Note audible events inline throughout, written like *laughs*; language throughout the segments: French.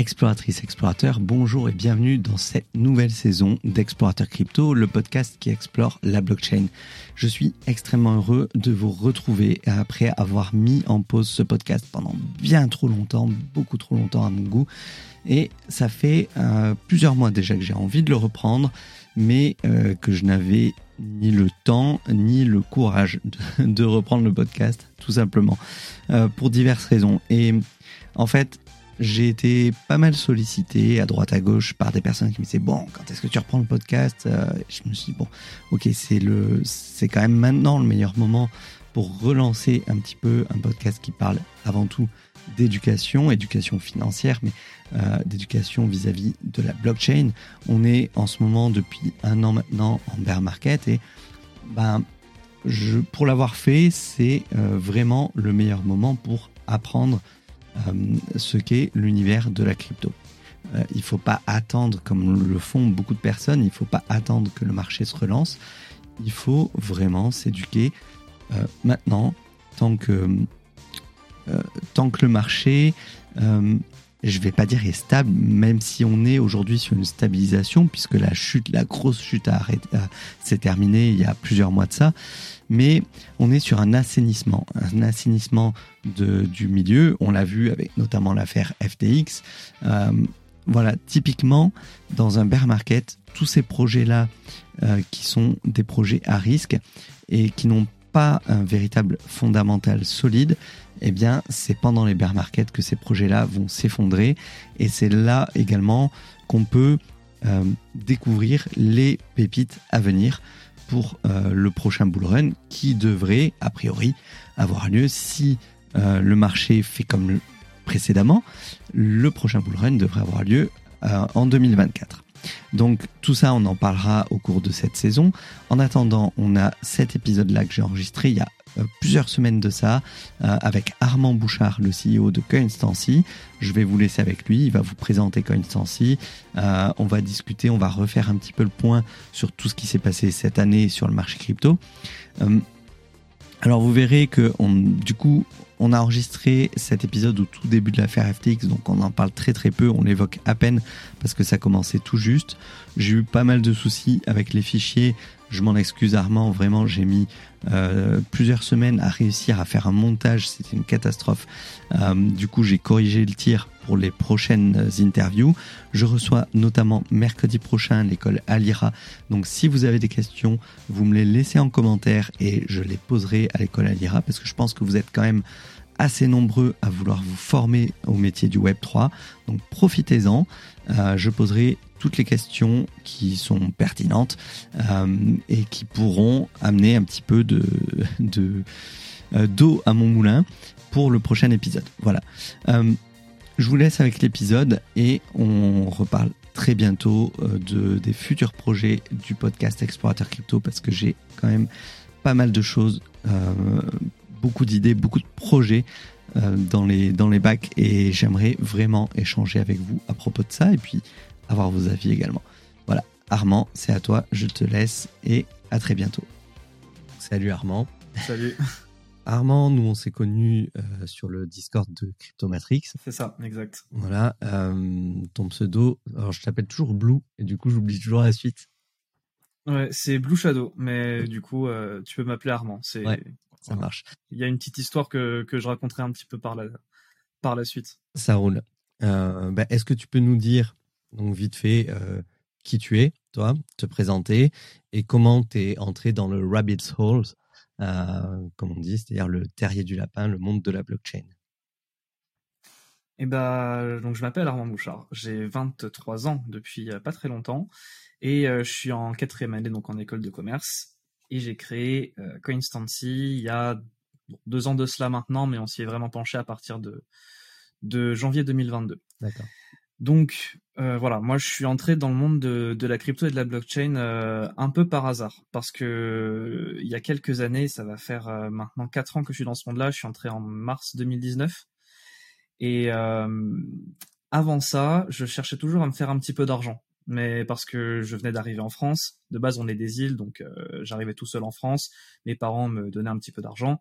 Exploratrice, explorateur, bonjour et bienvenue dans cette nouvelle saison d'Explorateur Crypto, le podcast qui explore la blockchain. Je suis extrêmement heureux de vous retrouver après avoir mis en pause ce podcast pendant bien trop longtemps, beaucoup trop longtemps à mon goût. Et ça fait euh, plusieurs mois déjà que j'ai envie de le reprendre, mais euh, que je n'avais ni le temps ni le courage de, reprendre le podcast, tout simplement, euh, pour diverses raisons. Et en fait, j'ai été pas mal sollicité à droite à gauche par des personnes qui me disaient bon quand est-ce que tu reprends le podcast euh, je me suis dit bon ok c'est le c'est quand même maintenant le meilleur moment pour relancer un petit peu un podcast qui parle avant tout d'éducation éducation financière mais euh, d'éducation vis-à-vis de la blockchain. On est en ce moment depuis un an maintenant en bear market et ben pour l'avoir fait c'est euh, vraiment le meilleur moment pour apprendre ce qu'est l'univers de la crypto. Euh, il ne faut pas attendre, comme le font beaucoup de personnes, il ne faut pas attendre que le marché se relance. Il faut vraiment s'éduquer euh, maintenant, tant que, tant que le marché je vais pas dire est stable, même si on est aujourd'hui sur une stabilisation, puisque la chute, la grosse chute s'est terminée il y a plusieurs mois de ça mais on est sur un assainissement, un assainissement de, du milieu. On l'a vu avec notamment l'affaire FTX. Euh, voilà, typiquement, dans un bear market, tous ces projets-là, euh, qui sont des projets à risque et qui n'ont pas un véritable fondamental solide, eh bien, c'est pendant les bear markets que ces projets-là vont s'effondrer. Et c'est là également qu'on peut euh, découvrir les pépites à venir pour le prochain bull run qui devrait, a priori, avoir lieu si euh, le marché fait comme précédemment. Le prochain bull run devrait avoir lieu euh, en 2024. Donc tout ça, on en parlera au cours de cette saison. En attendant, on a cet épisode-là que j'ai enregistré il y a euh, plusieurs semaines de ça avec Armand Bouchard, le CEO de Coinstancy. Je vais vous laisser avec lui, il va vous présenter Coinstancy. On va discuter, on va refaire un petit peu le point sur tout ce qui s'est passé cette année sur le marché crypto. Alors vous verrez que du coup, on a enregistré cet épisode au tout début de l'affaire FTX, donc on en parle très très peu, on l'évoque à peine parce que ça commençait tout juste. J'ai eu pas mal de soucis avec les fichiers, je m'en excuse Armand, vraiment j'ai mis euh, plusieurs semaines à réussir à faire un montage, c'était une catastrophe. Euh, du coup j'ai corrigé le tir pour les prochaines interviews. Je reçois notamment mercredi prochain l'école Alira. Donc si vous avez des questions, vous me les laissez en commentaire et je les poserai à l'école Alira parce que je pense que vous êtes quand même assez nombreux à vouloir vous former au métier du Web 3. Donc profitez-en. Euh, je poserai toutes les questions qui sont pertinentes euh, et qui pourront amener un petit peu de euh, d'eau à mon moulin pour le prochain épisode. Voilà. Je vous laisse avec l'épisode et on reparle très bientôt de des futurs projets du podcast Explorateur Crypto parce que j'ai quand même pas mal de choses beaucoup d'idées, beaucoup de projets euh, dans, les, dans les bacs et j'aimerais vraiment échanger avec vous à propos de ça et puis avoir vos avis également. Voilà, Armand, c'est à toi, je te laisse et à très bientôt. Salut Armand. Salut. *laughs* Armand, nous on s'est connus euh, sur le Discord de Cryptomatrix. C'est ça, exact. Voilà, euh, ton pseudo, alors je t'appelle toujours Blue et du coup j'oublie toujours la suite. Ouais, c'est Blue Shadow, mais du coup tu peux m'appeler Armand. C'est ça marche. Il y a une petite histoire que, que je raconterai un petit peu par la, par la suite. Ça roule. Euh, bah, est-ce que tu peux nous dire, donc vite fait, euh, qui tu es, toi, te présenter, et comment tu es entré dans le rabbit's hole, euh, comme on dit, c'est-à-dire le terrier du lapin, le monde de la blockchain eh ben, donc je m'appelle Armand Bouchard, j'ai 23 ans depuis pas très longtemps, et je suis en quatrième année donc en école de commerce et j'ai créé euh, Coinstancy il y a deux ans de cela maintenant, mais on s'y est vraiment penché à partir de, de janvier 2022. D'accord. Donc euh, voilà, moi je suis entré dans le monde de, la crypto et de la blockchain euh, un peu par hasard, parce que il y a quelques années, ça va faire maintenant quatre ans que je suis dans ce monde-là, je suis entré en mars 2019, et avant ça, je cherchais toujours à me faire un petit peu d'argent mais parce que je venais d'arriver en France. De base, on est des îles, donc euh, j'arrivais tout seul en France. Mes parents me donnaient un petit peu d'argent.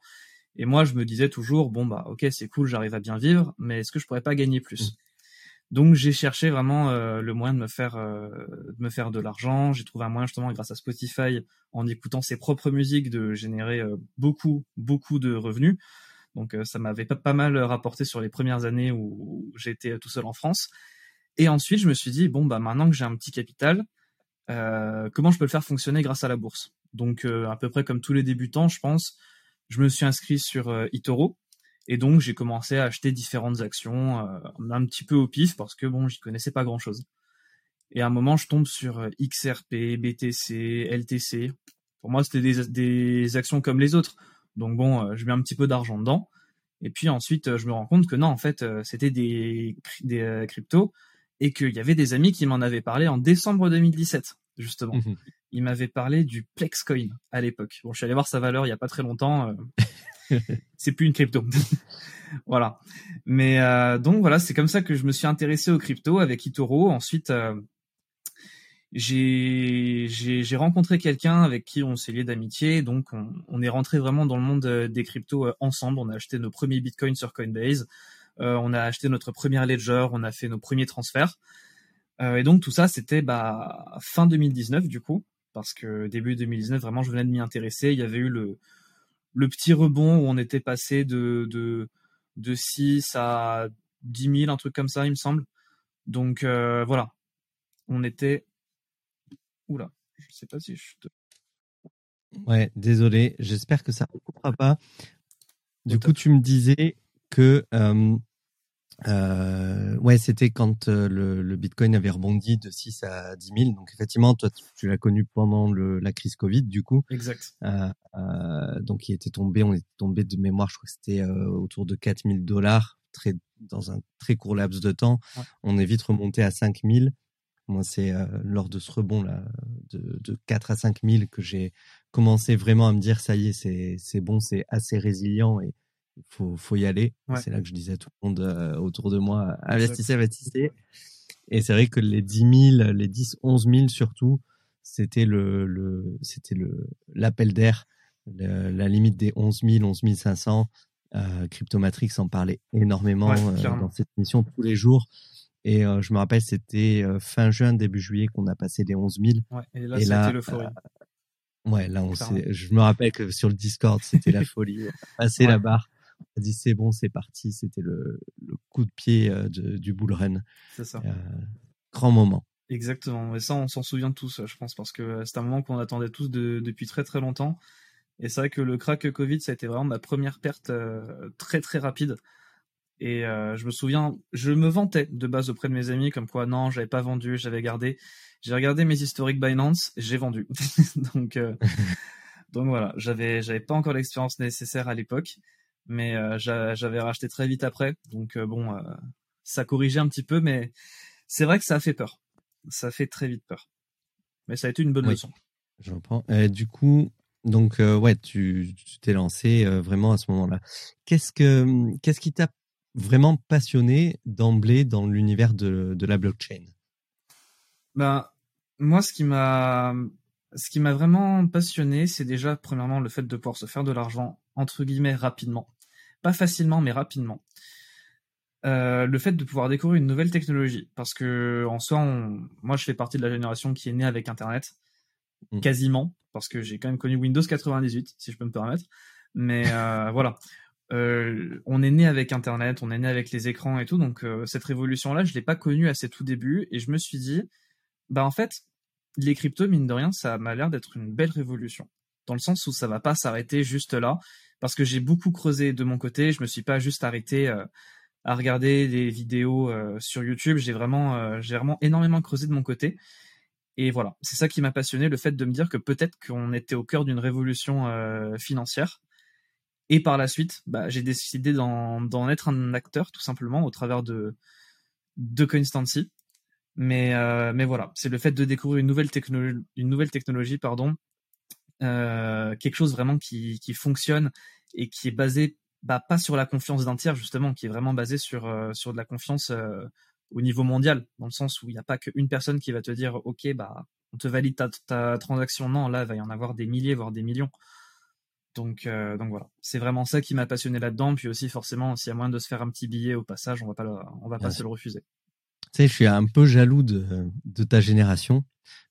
Et moi, je me disais toujours, bon, bah, ok, c'est cool, j'arrive à bien vivre, mais est-ce que je pourrais pas gagner plus? Mmh. Donc j'ai cherché vraiment euh, le moyen de me faire euh, de me faire de l'argent. J'ai trouvé un moyen justement grâce à Spotify, en écoutant ses propres musiques, de générer euh, beaucoup beaucoup de revenus. Donc ça m'avait pas, pas mal rapporté sur les premières années où, j'étais tout seul en France. Et ensuite je me suis dit bon bah maintenant que j'ai un petit capital, comment je peux le faire fonctionner grâce à la bourse? Donc à peu près comme tous les débutants, je pense, je me suis inscrit sur Itoro et donc j'ai commencé à acheter différentes actions euh, un petit peu au pif parce que bon, j'y connaissais pas grand-chose. Et à un moment, je tombe sur euh, XRP, BTC, LTC. Pour moi, c'était des, des, actions comme les autres. Donc bon, euh, je mets un petit peu d'argent dedans. Et puis ensuite, je me rends compte que non, en fait, c'était des, des cryptos et qu'il y avait des amis qui m'en avaient parlé en décembre 2017, justement. Mmh Ils m'avaient parlé du Plexcoin à l'époque. Bon, je suis allé voir sa valeur il y a pas très longtemps. *laughs* *laughs* c'est plus une crypto. *laughs* voilà. Mais euh, donc voilà, c'est comme ça que je me suis intéressé aux crypto avec Itoro. Ensuite, euh, j'ai rencontré quelqu'un avec qui on s'est lié d'amitié. Donc on, est rentré vraiment dans le monde euh, des cryptos ensemble. On a acheté nos premiers bitcoins sur Coinbase. On a acheté notre première ledger. On a fait nos premiers transferts. et donc tout ça, c'était bah, fin 2019 du coup, parce que début 2019, vraiment, je venais de m'y intéresser. Il y avait eu le le petit rebond où on était passé de, de, de 6 à 10 000, un truc comme ça, il me semble. Donc euh, voilà, on était... Oula, je sais pas si je te... Ouais, désolé, j'espère que ça ne coupera pas. Du coup, tu me disais que euh, euh, ouais, c'était quand euh, le, le, Bitcoin avait rebondi de 6 à 10 000. Donc effectivement, toi, tu, l'as connu pendant le, la crise Covid, du coup. Exact. Euh, euh, donc il était tombé, on était tombé de mémoire, je crois que c'était euh, autour de 4 000 dollars, très dans un très court laps de temps. On est vite remonté à 5 000. Moi, c'est lors de ce rebond là, de, de 4 à 5 000 que j'ai commencé vraiment à me dire ça y est, c'est c'est bon, c'est assez résilient et faut, faut y aller. C'est là que je disais à tout le monde euh, autour de moi, investissez, investissez. Et c'est vrai que les 10 000, les 10, 11 000 surtout, c'était le, le c'était le, l'appel d'air, la limite des 11 000, 11 500. Euh, Cryptomatrix en parlait énormément euh, dans cette mission tous les jours. Et euh, je me rappelle, c'était fin juin, début juillet qu'on a passé les 11 000. Ouais, et là, c'était l'euphorie. Ouais, là, on je me rappelle que sur le Discord, c'était la *laughs* folie. Passer la barre a dit c'est bon, c'est parti. C'était le, le, coup de pied euh, de, du bull run. C'est ça. Euh, grand moment. Exactement. Et ça, on s'en souvient tous, je pense, parce que euh, c'est un moment qu'on attendait tous de, depuis très très longtemps. Et c'est vrai que le crack Covid, ça a été vraiment ma première perte euh, très très rapide. Et euh, je me souviens, je me vantais de base auprès de mes amis comme quoi non, j'avais pas vendu, j'avais gardé. J'ai regardé mes historiques Binance, j'ai vendu. *laughs* donc euh, *laughs* donc voilà, j'avais j'avais pas encore l'expérience nécessaire à l'époque mais euh, j'avais racheté très vite après. Donc euh, bon, euh, ça corrigeait un petit peu, mais c'est vrai que ça a fait peur. Ça fait très vite peur. Mais ça a été une bonne leçon. Je reprends. du coup, donc ouais, tu t'es lancé vraiment à ce moment-là. Qu'est-ce que qu'est-ce qui t'a vraiment passionné d'emblée dans l'univers de, de la blockchain? Ben moi, ce qui m'a ce qui m'a vraiment passionné, c'est déjà premièrement le fait de pouvoir se faire de l'argent entre guillemets rapidement. Pas facilement, mais rapidement. Euh, le fait de pouvoir découvrir une nouvelle technologie, parce que en soi, moi je fais partie de la génération qui est née avec Internet, mm. quasiment, parce que j'ai quand même connu Windows 98, si je peux me permettre. Mais euh, *laughs* voilà, euh, on est né avec Internet, on est né avec les écrans et tout, donc euh, cette révolution-là, je l'ai pas connue à ses tout débuts, et je me suis dit, bah en fait, les cryptos, mine de rien, ça m'a l'air d'être une belle révolution, dans le sens où ça va pas s'arrêter juste là parce que j'ai beaucoup creusé de mon côté. Je me suis pas juste arrêté euh, à regarder des vidéos euh, sur YouTube. J'ai vraiment, euh, j'ai vraiment énormément creusé de mon côté. Et voilà, c'est ça qui m'a passionné, le fait de me dire que peut-être qu'on était au cœur d'une révolution financière. Et par la suite, bah, j'ai décidé d'en être un acteur, tout simplement, au travers de, de. Mais, mais voilà, c'est le fait de découvrir une nouvelle, technologie, une nouvelle technologie pardon, euh, quelque chose vraiment qui, qui fonctionne et qui est basé bah, pas sur la confiance d'un tiers justement, qui est vraiment basé sur euh, sur de la confiance euh, au niveau mondial, dans le sens où il n'y a pas qu'une personne qui va te dire ok bah on te valide ta, ta transaction, non là il va y en avoir des milliers voire des millions. Donc donc voilà, c'est vraiment ça qui m'a passionné là-dedans. Puis aussi forcément s'il y a moyen de se faire un petit billet au passage, on va pas on va pas se le refuser. Tu sais, je suis un peu jaloux de, de ta génération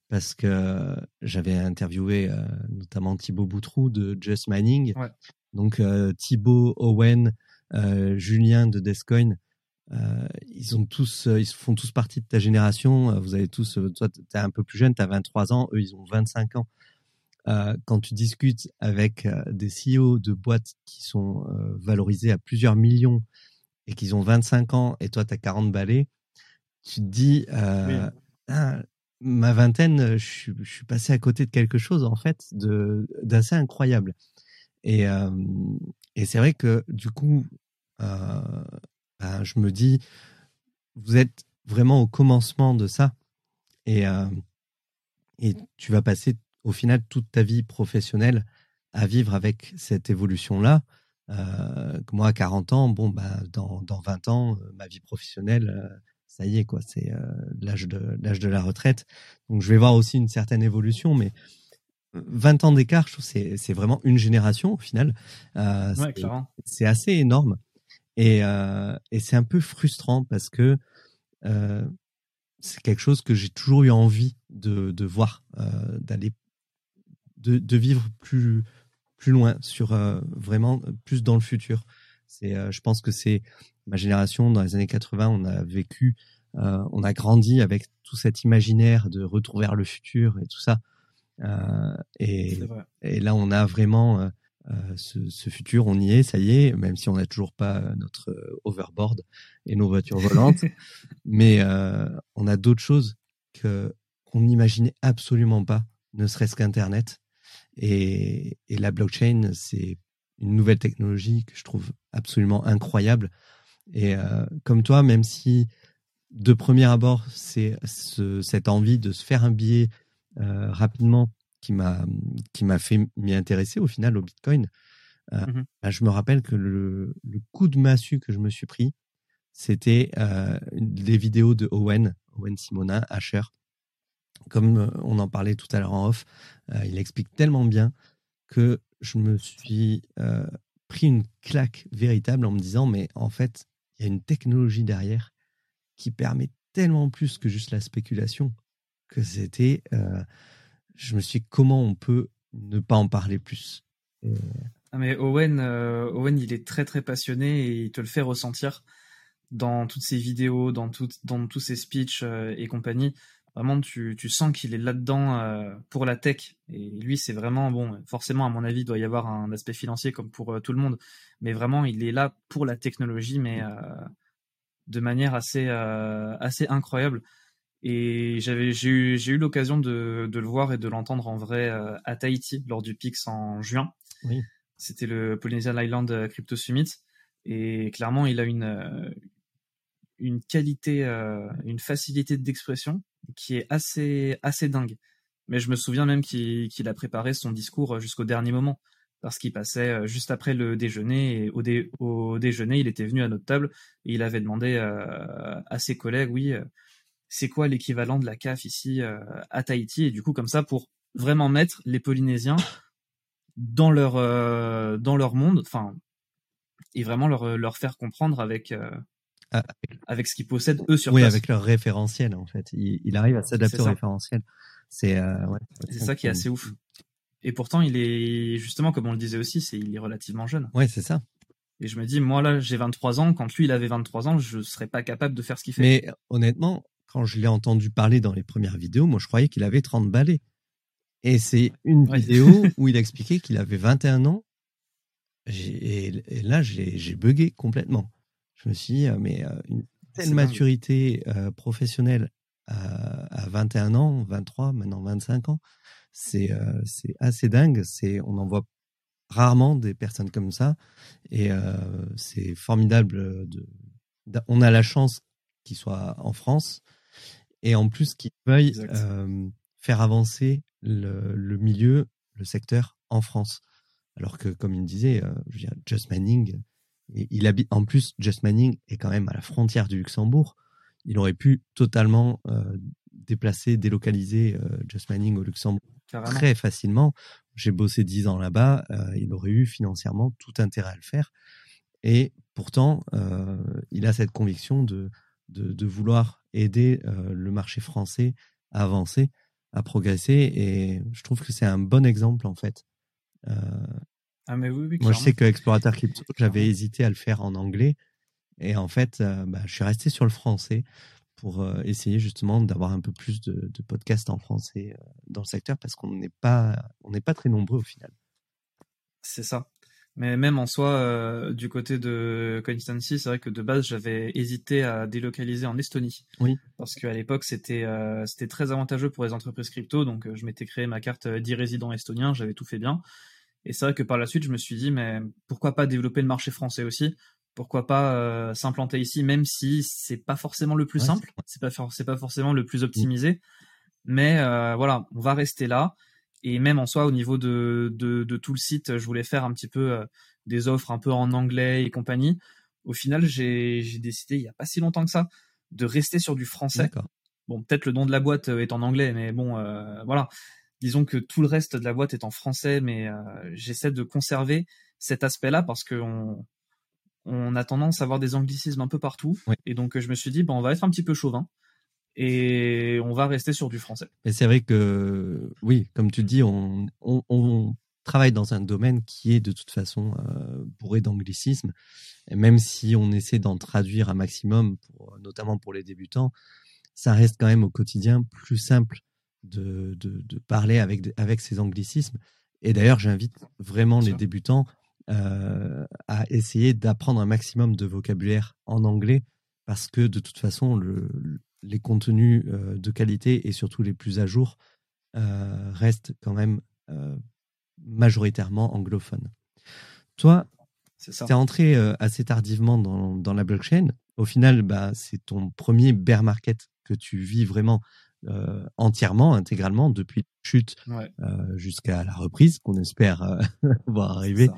parce que j'avais interviewé euh, notamment Thibaut Boutrou de Just Mining. Ouais. Donc euh, Thibaut, Owen, euh, Julien de Descoin, ils ont tous, ils font tous partie de ta génération. Vous avez tous, toi, tu es un peu plus jeune, tu as 23 ans, eux, ils ont 25 ans. quand tu discutes avec des CEO de boîtes qui sont valorisées à plusieurs millions et qu'ils ont 25 ans et toi, tu as 40 balais, tu te dis, ah, ma vingtaine, je suis, je suis, passé à côté de quelque chose en fait d'assez incroyable. Et, euh, et c'est vrai que du coup, euh, ben, je me dis, vous êtes vraiment au commencement de ça, et euh, tu vas passer au final toute ta vie professionnelle à vivre avec cette évolution là. Euh, moi, à 40 ans, bon, bah, dans, dans 20 ans, euh, ma vie professionnelle, euh, ça y est, quoi, c'est euh, l'âge de l'âge de la retraite. Donc, je vais voir aussi une certaine évolution, mais 20 ans d'écart, je trouve c'est c'est vraiment une génération au final. Euh, ouais, c'est assez énorme et et c'est un peu frustrant parce que c'est quelque chose que j'ai toujours eu envie de de voir, d'aller de de vivre plus plus loin, sur euh, vraiment euh, plus dans le futur. C'est, euh, je pense que c'est ma génération dans les années 80, on a vécu, on a grandi avec tout cet imaginaire de retour vers le futur et tout ça. et, et là, on a vraiment ce, ce, futur, on y est, ça y est, même si on n'a toujours pas notre overboard et nos voitures volantes, *laughs* mais on a d'autres choses que qu'on n'imaginait absolument pas, ne serait-ce qu'Internet. Et, et la blockchain, c'est une nouvelle technologie que je trouve absolument incroyable. Et euh, comme toi, même si de premier abord, c'est ce, cette envie de se faire un billet euh, rapidement qui m'a qui m'a fait m'y intéresser au final au Bitcoin. Euh, mmh bah, je me rappelle que le, le, coup de massue que je me suis pris, c'était les vidéos de Owen, Owen Simonin, Asher, comme on en parlait tout à l'heure en off, il explique tellement bien que je me suis pris une claque véritable en me disant, mais en fait, il y a une technologie derrière qui permet tellement plus que juste la spéculation que c'était. je me suis dit, comment on peut ne pas en parler plus? Ah, mais Owen, Owen, il est très très passionné et il te le fait ressentir dans toutes ses vidéos, dans, tout, dans tous ses speeches et compagnie. Vraiment, tu, tu sens qu'il est là-dedans euh, pour la tech. Et lui, c'est vraiment, bon, forcément, à mon avis, il doit y avoir un aspect financier comme pour euh, tout le monde. Mais vraiment, il est là pour la technologie, mais euh, de manière assez, assez incroyable. Et j'avais, j'ai eu, j'ai eu l'occasion de, de le voir et de l'entendre en vrai à Tahiti lors du PIX en juin. Oui. C'était le Polynesian Island Crypto Summit. Et clairement, il a une, une qualité, une facilité d'expression qui est assez, assez dingue. Mais je me souviens même qu'il a préparé son discours jusqu'au dernier moment, parce qu'il passait euh, juste après le déjeuner, et au, au, déjeuner, il était venu à notre table, et il avait demandé euh, à ses collègues, oui, euh, c'est quoi l'équivalent de la CAF ici à Tahiti, et du coup, comme ça, pour vraiment mettre les Polynésiens dans leur, dans leur monde, enfin, et vraiment leur, leur faire comprendre avec ah, avec ce qu'ils possèdent eux sur oui, place. avec leur référentiel en fait. Il, il arrive à s'adapter au référentiel. C'est euh, ouais, c'est ça qui est assez ouf. Et pourtant, il est justement comme on le disait aussi, c'est il est relativement jeune. Ouais, c'est ça. Et je me dis, moi là, j'ai 23 ans. Quand lui, il avait 23 ans, je serais pas capable de faire ce qu'il fait. Mais honnêtement, quand je l'ai entendu parler dans les premières vidéos, moi, je croyais qu'il avait 30 balais. Et c'est une vidéo *laughs* où il expliquait qu'il avait 21 ans. Et, et là, j'ai bugué complètement. Je me suis dit, euh, mais euh, une telle maturité euh, professionnelle à, à, 21 ans, 23, maintenant 25 ans, c'est c'est assez dingue. C'est on en voit rarement des personnes comme ça et c'est formidable. De, on a la chance qu'il soit en France et en plus qu'il veuille faire avancer le, le, milieu, le secteur en France. Alors que, comme il me disait, dire, Just Manning, il habite, en plus, Just Manning est quand même à la frontière du Luxembourg. Il aurait pu totalement euh, déplacer, délocaliser euh, Just Manning au Luxembourg très facilement. J'ai bossé dix ans là-bas. Euh, il aurait eu financièrement tout intérêt à le faire. Et pourtant, il a cette conviction de, de, de vouloir aider le marché français à avancer, à progresser. Et je trouve que c'est un bon exemple en fait. Ah mais oui, oui Moi, je sais que Explorateur Crypto, j'avais hésité à le faire en anglais. Et en fait, bah, je suis resté sur le français pour essayer justement d'avoir un peu plus de, de podcasts en français dans le secteur parce qu'on n'est pas, on n'est pas très nombreux au final. C'est ça. Mais même en soi, du côté de Constancy, c'est vrai que de base, j'avais hésité à délocaliser en Estonie. Oui. Parce qu'à l'époque, c'était c'était très avantageux pour les entreprises crypto. Donc, je m'étais créé ma carte d'e-résident estonien, j'avais tout fait bien. Et c'est vrai que par la suite, je me suis dit, mais pourquoi pas développer le marché français aussi? Pourquoi pas euh, s'implanter ici, même si c'est pas forcément le plus simple, c'est pas pas forcément le plus optimisé, mais euh, voilà, on va rester là. Et même en soi, au niveau de, de, tout le site, je voulais faire un petit peu euh, des offres un peu en anglais et compagnie. Au final, j'ai décidé, il y a pas si longtemps que ça, de rester sur du français. Bon, peut-être le nom de la boîte est en anglais, mais bon, voilà. Disons que tout le reste de la boîte est en français, mais j'essaie de conserver cet aspect-là parce qu'on on a tendance à avoir des anglicismes un peu partout. Et donc, je me suis dit, bon, on va être un petit peu chauvin et on va rester sur du français. Et c'est vrai que, oui, comme tu dis, on, travaille dans un domaine qui est de toute façon euh, bourré d'anglicismes. Et même si on essaie d'en traduire un maximum, notamment pour les débutants, ça reste quand même au quotidien plus simple de, parler avec, avec ces anglicismes. Et d'ailleurs, j'invite vraiment les débutants euh, à essayer d'apprendre un maximum de vocabulaire en anglais parce que de toute façon, le, les contenus euh, de qualité et surtout les plus à jour euh, restent quand même majoritairement anglophones. Toi, tu es entré assez tardivement dans, dans, la blockchain. Au final, bah, c'est ton premier bear market que tu vis vraiment entièrement, intégralement, depuis la chute jusqu'à la reprise qu'on espère *laughs* voir arriver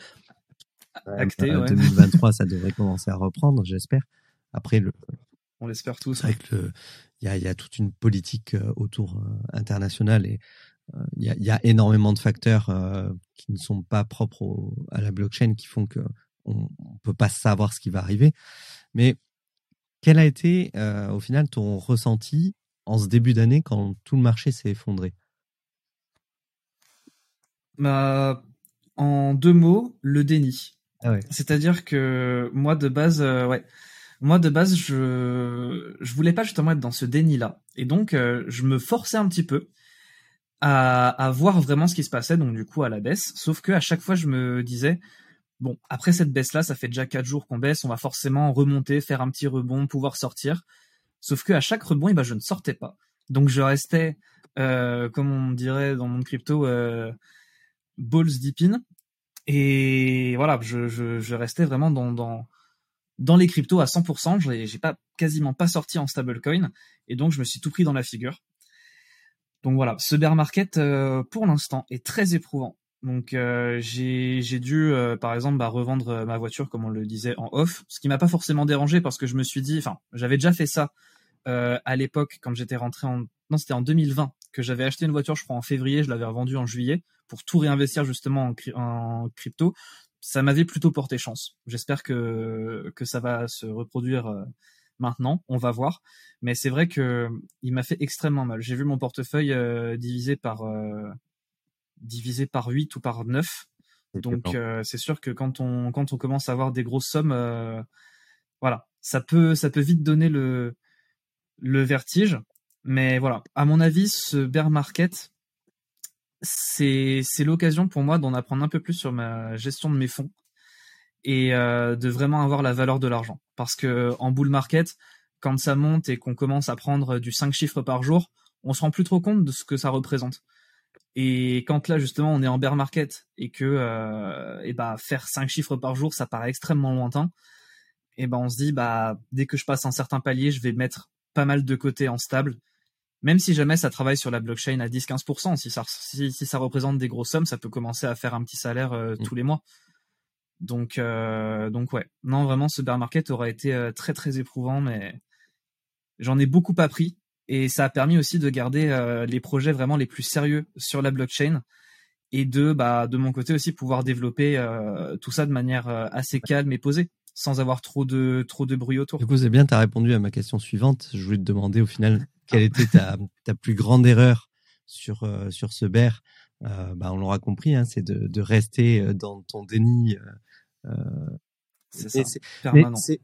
acté. 2023, ça *laughs* devrait commencer à reprendre, j'espère. Après, le, on l'espère tous. il y a, y a, toute une politique euh, autour euh, internationale et euh, il y, a, y, a, énormément de facteurs qui ne sont pas propres à la blockchain qui font que on, on, peut pas savoir ce qui va arriver. Mais quel a été au final ton ressenti en ce début d'année quand tout le marché s'est effondré bah, En deux mots, le déni. Ah C'est-à-dire que moi de base, euh, ouais, moi de base, je je voulais pas justement être dans ce déni-là, et donc euh, je me forçais un petit peu à, à voir vraiment ce qui se passait, donc du coup à la baisse. Sauf que à chaque fois, je me disais, bon, après cette baisse-là, ça fait déjà quatre jours qu'on baisse, on va forcément remonter, faire un petit rebond, pouvoir sortir. Sauf que à chaque rebond, eh ben, je ne sortais pas. Donc je restais, euh, comme on dirait dans mon crypto, euh, balls deep in, et voilà, je, restais vraiment dans, dans, dans les cryptos à 100%. J'ai, j'ai pas quasiment pas sorti en stablecoin, et donc je me suis tout pris dans la figure. Donc voilà, ce bear market euh, pour l'instant est très éprouvant. Donc euh, j'ai, dû euh, par exemple bah, revendre ma voiture comme on le disait en off, ce qui m'a pas forcément dérangé parce que je me suis dit, enfin j'avais déjà fait ça à l'époque quand j'étais rentré en non c'était en 2020 que j'avais acheté une voiture je crois en février, je l'avais revendue en juillet pour tout réinvestir justement en, crypto, ça m'avait plutôt porté chance. J'espère que, que ça va se reproduire euh, maintenant, on va voir. Mais c'est vrai que il m'a fait extrêmement mal. J'ai vu mon portefeuille euh, divisé par euh, divisé par 8 ou par 9. Donc c'est sûr que quand on quand on commence à avoir des grosses sommes voilà, ça peut ça peut vite donner le le vertige. Mais voilà, à mon avis, ce bear market, c'est c'est l'occasion pour moi d'en apprendre un peu plus sur ma gestion de mes fonds et euh, de vraiment avoir la valeur de l'argent. Parce que en bull market, quand ça monte et qu'on commence à prendre du 5 chiffres par jour, on se rend plus trop compte de ce que ça représente. Et quand là justement on est en bear market et que euh, et bah faire 5 chiffres par jour, ça paraît extrêmement lointain. Et ben on se dit bah dès que je passe un certain palier, je vais mettre pas mal de côté en stable même si jamais ça travaille sur la blockchain à 10-15%, si ça, si, ça représente des grosses sommes, ça peut commencer à faire un petit salaire euh, mm. tous les mois. Donc, euh, donc ouais, non, vraiment, ce bear market aurait été euh, très très éprouvant, mais j'en ai beaucoup appris et ça a permis aussi de garder les projets vraiment les plus sérieux sur la blockchain et de, bah, de mon côté aussi pouvoir développer tout ça de manière assez calme et posée. sans avoir trop de trop de bruit autour. Du coup, c'est bien, tu as répondu à ma question suivante. Je voulais te demander au final quelle était ta, ta plus grande erreur sur euh, sur ce bear? Euh, bah, on l'aura compris, hein, c'est de, de rester euh, dans ton déni. Euh, c'est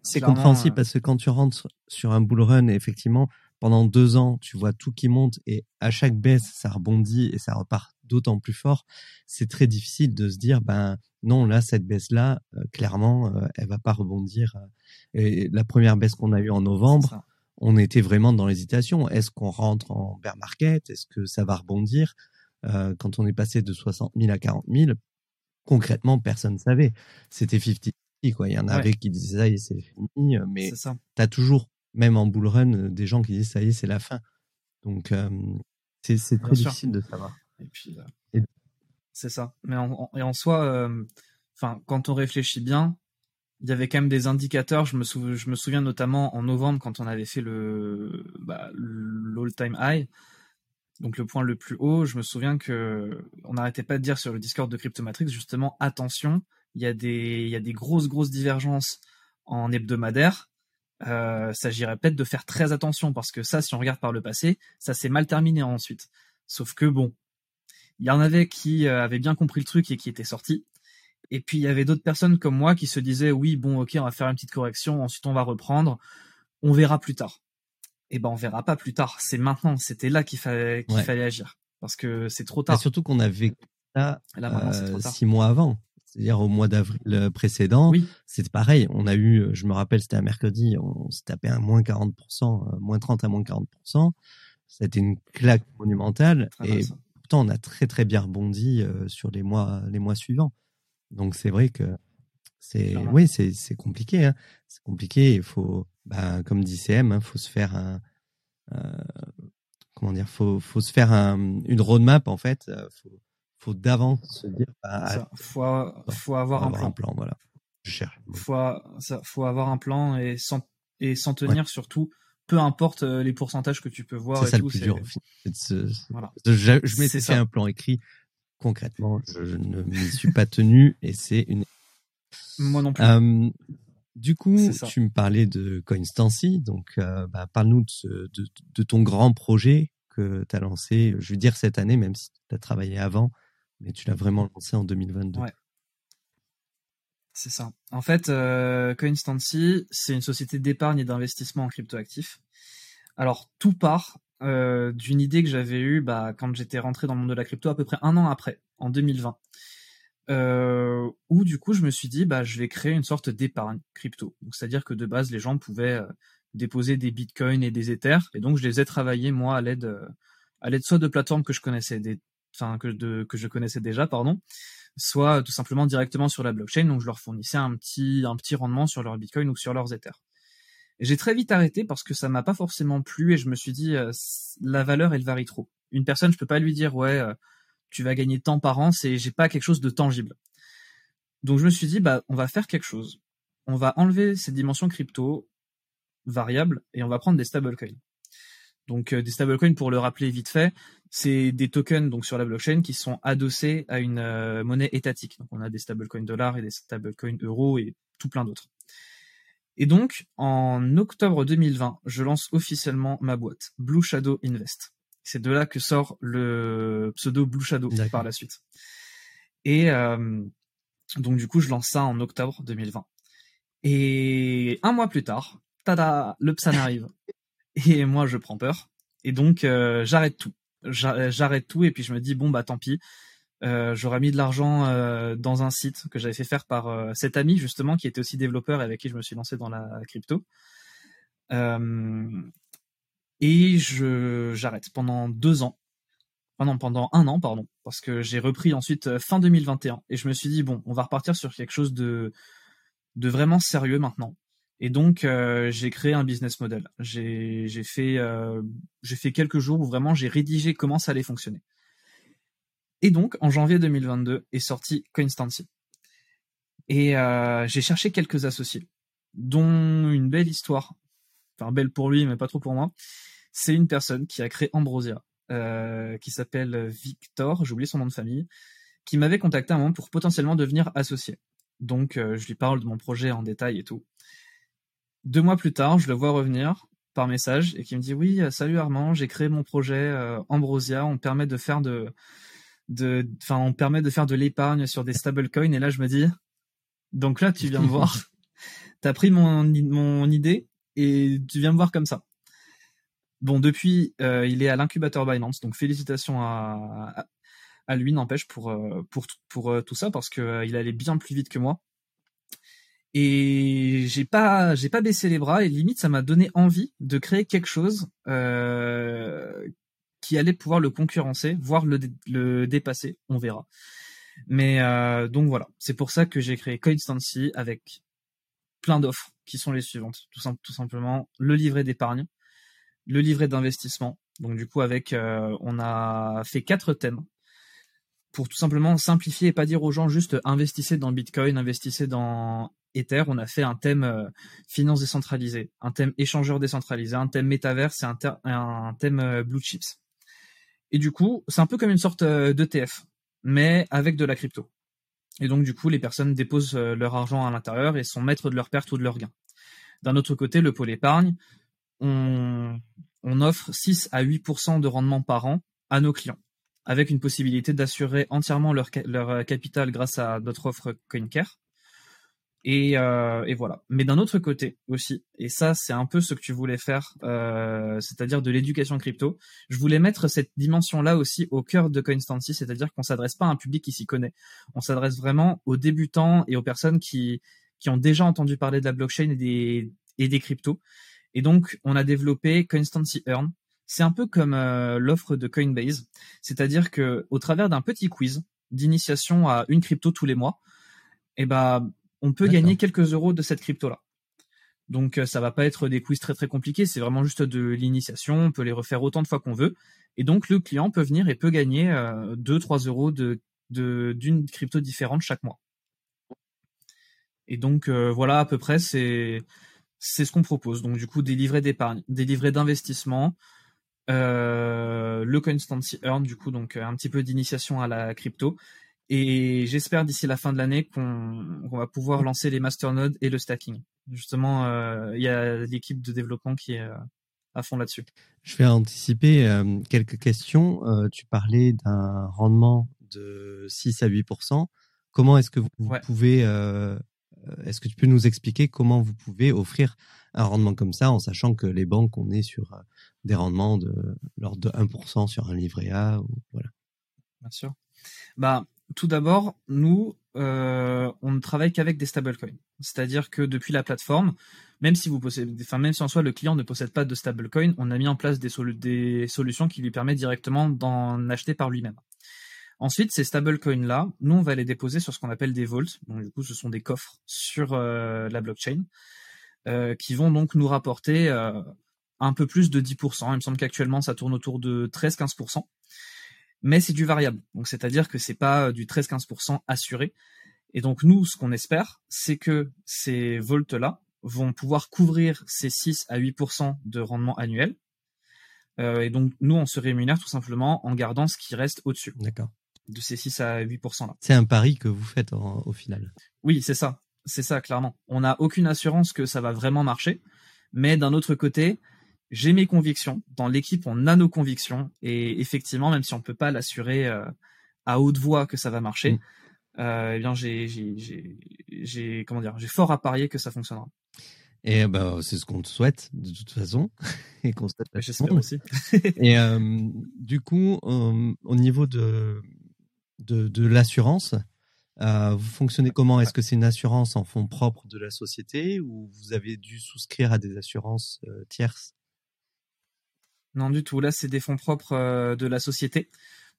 c'est compréhensible parce que quand tu rentres sur un bull run, effectivement, pendant deux ans, tu vois tout qui monte et à chaque baisse, ça rebondit et ça repart d'autant plus fort. C'est très difficile de se dire, ben non, là, cette baisse-là, euh, clairement, euh, elle va pas rebondir. Et la première baisse qu'on a eue en novembre, on était vraiment dans l'hésitation. Est-ce qu'on rentre en bear market? Est-ce que ça va rebondir? Euh, Quand on est passé de 60 000 à 40 000, concrètement, personne ne savait. C'était 50 quoi. Il y en avait qui disaient ça y est, c'est fini, mais tu as toujours même en bull run, euh, des gens qui disent ça y est, c'est la fin. Donc, euh, c'est très difficile de savoir. Et puis, euh, c'est ça. Mais en, et en soi, enfin, quand on réfléchit bien, il y avait quand même des indicateurs. Je me, je me souviens notamment en novembre quand on avait fait le bah, l'all-time high, donc le point le plus haut. Je me souviens que on n'arrêtait pas de dire sur le Discord de Cryptomatrix justement attention, il y a des il y a des grosses grosses divergences en hebdomadaire euh, s'agirait peut-être de faire très attention parce que ça, si on regarde par le passé, ça s'est mal terminé ensuite. Sauf que bon, il y en avait qui euh, avaient bien compris le truc et qui étaient sortis. Et puis il y avait d'autres personnes comme moi qui se disaient oui bon ok on va faire une petite correction, ensuite on va reprendre, on verra plus tard. Et eh ben on verra pas plus tard, c'est maintenant, c'était là qu'il fallait qu'il fallait agir parce que c'est trop tard. Et surtout qu'on avait ça euh, six mois avant. C'est-à-dire au mois d'avril euh, précédent, oui. c'était pareil. On a eu, euh, je me rappelle, c'était un mercredi, on s'est tapé un moins 40%, euh, moins 30 à moins 40%. C'était une claque monumentale. et pourtant, on a très très bien rebondi sur les mois, les mois suivants. Donc c'est vrai que c'est, oui, c'est, c'est compliqué. Hein. C'est compliqué. Il faut, bah, comme dit CM, il hein, faut se faire un, comment dire, faut, faut se faire un, une roadmap en fait. Faut, faut d'avance se dire. Bah, faut, faut avoir, un, plan. plan. Voilà. Je cherche. Faut, ça, faut avoir un plan et s'en et s'en tenir surtout. Peu importe euh, les pourcentages que tu peux voir. C'est ça le plus dur. Voilà. Je, je m'étais fait un plan écrit. Concrètement, je, ne m'y suis pas *laughs* tenu et c'est une. Moi non plus. Euh, du coup, tu me parlais de Coinstancy, donc euh, bah, parle-nous de, de, de, ton grand projet que tu as lancé, je veux dire cette année, même si tu as travaillé avant, mais tu l'as vraiment lancé en 2022. Ouais. C'est ça. En fait, euh, Coinstancy, c'est une société d'épargne et d'investissement en cryptoactifs. Alors, tout part euh, d'une idée que j'avais eue bah, quand j'étais rentré dans le monde de la crypto à peu près un an après, en 2020. Euh, où du coup je me suis dit bah je vais créer une sorte d'épargne crypto. c'est-à-dire que de base les gens pouvaient déposer des bitcoins et des ethers et donc je les ai travaillés moi à l'aide à l'aide soit de plateformes que je connaissais des que, je connaissais déjà, pardon, soit tout simplement directement sur la blockchain. Donc je leur fournissais un petit un petit rendement sur leur Bitcoin ou sur leurs Ethers. J'ai très vite arrêté parce que ça m'a pas forcément plu et je me suis dit euh, la valeur elle varie trop. Une personne je peux pas lui dire ouais euh, tu vas gagner tant par an, c'est j'ai pas quelque chose de tangible. Donc je me suis dit bah on va faire quelque chose. On va enlever cette dimension crypto variable et on va prendre des stablecoins. Donc euh, des stablecoins, pour le rappeler vite fait, c'est des tokens donc sur la blockchain qui sont adossés à une euh, monnaie étatique. Donc on a des stablecoins dollars et des stablecoins euros et tout plein d'autres. Et donc en octobre 2020, je lance officiellement ma boîte Blue Shadow Invest. C'est de là que sort le pseudo Blue Shadow par la suite. Et euh, donc du coup, je lance ça en octobre 2020. Et un mois plus tard, tada, le PSAN arrive et moi je prends peur et donc euh, j'arrête tout j'arrête tout et puis je me dis bon bah tant pis. Euh, j'aurais mis de l'argent euh, dans un site que j'avais fait faire par euh, cet ami justement qui était aussi développeur et avec qui je me suis lancé dans la crypto. Et j'arrête pendant deux ans. Non pendant un an pardon parce que j'ai repris ensuite fin 2021 et je me suis dit bon on va repartir sur quelque chose de vraiment sérieux maintenant et donc, euh, j'ai créé un business model. J'ai fait, euh, fait quelques jours où vraiment j'ai rédigé comment ça allait fonctionner. Et donc, en janvier 2022 est sorti Coinstancy. Et euh, j'ai cherché quelques associés, dont une belle histoire. Enfin, belle pour lui, mais pas trop pour moi. C'est une personne qui a créé Ambrosia, qui s'appelle Victor, j'ai oublié son nom de famille, qui m'avait contacté à un moment pour potentiellement devenir associé. Donc, je lui parle de mon projet en détail et tout. Deux mois plus tard, je le vois revenir par message et qui me dit oui, salut Armand, j'ai créé mon projet Ambrosia, on permet de faire de, de, enfin, on permet de faire de l'épargne sur des stablecoins. Et là, je me dis, donc là, tu viens me voir, *laughs* t'as pris mon, mon idée et tu viens me voir comme ça. Bon, depuis, euh, il est à l'incubateur Binance, donc félicitations à, à, lui, n'empêche, pour, euh, pour, pour, euh, tout ça, parce que il allait bien plus vite que moi. Et j'ai pas, j'ai pas baissé les bras, et limite, ça m'a donné envie de créer quelque chose qui allait pouvoir le concurrencer, voire le, le dépasser, on verra. Mais donc voilà, c'est pour ça que j'ai créé Coinstancy avec plein d'offres qui sont les suivantes. Tout, tout simplement, le livret d'épargne, le livret d'investissement. Donc du coup, avec, euh, on a fait quatre thèmes pour tout simplement simplifier et pas dire aux gens juste investissez dans Bitcoin, investissez dans Ether. On a fait un thème euh, finance décentralisée, un thème échangeur décentralisé, un thème métaverse et un, thème euh, blue chips. Et du coup, c'est un peu comme une sorte d'ETF, mais avec de la crypto. Et donc du coup, les personnes déposent leur argent à l'intérieur et sont maîtres de leur perte ou de leur gain. D'un autre côté, le pôle épargne, on, offre 6 à 8% de rendement par an à nos clients, avec une possibilité d'assurer entièrement leur, leur, capital grâce à notre offre CoinCare. Et, euh, et voilà. Mais d'un autre côté aussi, et ça c'est un peu ce que tu voulais faire, euh, c'est-à-dire de l'éducation crypto, je voulais mettre cette dimension-là aussi au cœur de Coinstancy, c'est-à-dire qu'on s'adresse pas à un public qui s'y connaît, on s'adresse vraiment aux débutants et aux personnes qui, qui ont déjà entendu parler de la blockchain et des, et des cryptos et donc, on a développé Constancy Earn. C'est un peu comme euh, l'offre de Coinbase, c'est-à-dire que au travers d'un petit quiz d'initiation à une crypto tous les mois, eh ben, on peut gagner quelques euros de cette crypto-là. Donc, euh, ça va pas être des quiz très très compliqués, c'est vraiment juste de l'initiation. On peut les refaire autant de fois qu'on veut. Et donc, le client peut venir et peut gagner 2-3 euh, euros de d'une crypto différente chaque mois. Et donc, voilà, à peu près, c'est c'est ce qu'on propose. Donc du coup, des livrets d'épargne, des livrets d'investissement, euh, le Constancy Earn, du coup, donc un petit peu d'initiation à la crypto. Et j'espère d'ici la fin de l'année qu'on va pouvoir lancer les masternodes et le stacking. Justement, euh, il y a l'équipe de développement qui est euh, à fond là-dessus. Je vais anticiper quelques questions. tu parlais d'un rendement de 6 à 8 Comment est-ce que vous, pouvez euh, est-ce que tu peux nous expliquer comment vous pouvez offrir un rendement comme ça en sachant que les banques, on est sur euh, des rendements de l'ordre de 1% sur un livret A ou, voilà. Bien sûr. Bah, tout d'abord, nous, euh, on ne travaille qu'avec des stablecoins. C'est-à-dire que depuis la plateforme, même si vous possédez, enfin même si en soi le client ne possède pas de stablecoin, on a mis en place des, solutions qui lui permettent directement d'en acheter par lui-même. Ensuite, ces stablecoins-là, nous, on va les déposer sur ce qu'on appelle des vaults. Donc, du coup, ce sont des coffres sur euh, la blockchain euh, qui vont donc nous rapporter un peu plus de 10%. Il me semble qu'actuellement, ça tourne autour de 13-15%. Mais c'est du variable. Donc, c'est-à-dire que c'est pas du 13-15% assuré. Et donc, nous, ce qu'on espère, c'est que ces vaults-là vont pouvoir couvrir ces 6 à 8% de rendement annuel. et donc, nous, on se rémunère tout simplement en gardant ce qui reste au-dessus. D'accord de ces 6 à 8% là. C'est un pari que vous faites au final. Oui, c'est ça. C'est ça, clairement. On n'a aucune assurance que ça va vraiment marcher. Mais d'un autre côté, j'ai mes convictions. Dans l'équipe, on a nos convictions. Et effectivement, même si on ne peut pas l'assurer euh, à haute voix que ça va marcher, mm. euh, eh bien, j'ai, j'ai, comment dire, j'ai fort à parier que ça fonctionnera. Et ben, c'est ce qu'on te souhaite de toute façon. *laughs* et qu'on J'espère aussi. *laughs* et euh, du coup, au niveau de de, l'assurance. Euh, vous fonctionnez comment? Est-ce que c'est une assurance en fonds propres de la société ou vous avez dû souscrire à des assurances euh, tierces? Non, du tout. Là, c'est des fonds propres euh, de la société.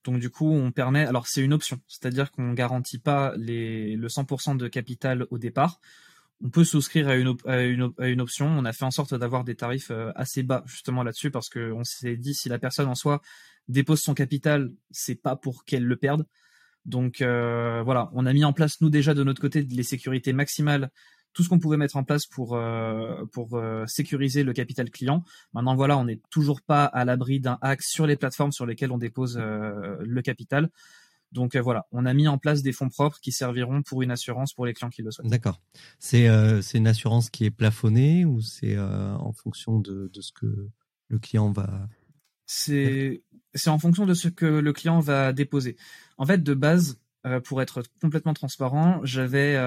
Donc du coup, on permet. Alors c'est une option, c'est-à-dire qu'on garantit pas le 100% de capital au départ. On peut souscrire à une, option. On a fait en sorte d'avoir des tarifs assez bas justement là-dessus parce qu'on s'est dit si la personne en soi dépose son capital, c'est pas pour qu'elle le perde. Donc euh, voilà, on a mis en place nous déjà de notre côté les sécurités maximales, tout ce qu'on pouvait mettre en place pour euh, pour euh, sécuriser le capital client. Maintenant voilà, on n'est toujours pas à l'abri d'un hack sur les plateformes sur lesquelles on dépose le capital. Donc euh, voilà, on a mis en place des fonds propres qui serviront pour une assurance pour les clients qui le souhaitent. D'accord. C'est euh, une assurance qui est plafonnée ou c'est euh, en fonction de, de ce que le client va. C'est en fonction de ce que le client va déposer. En fait, de base, pour être complètement transparent, j'avais,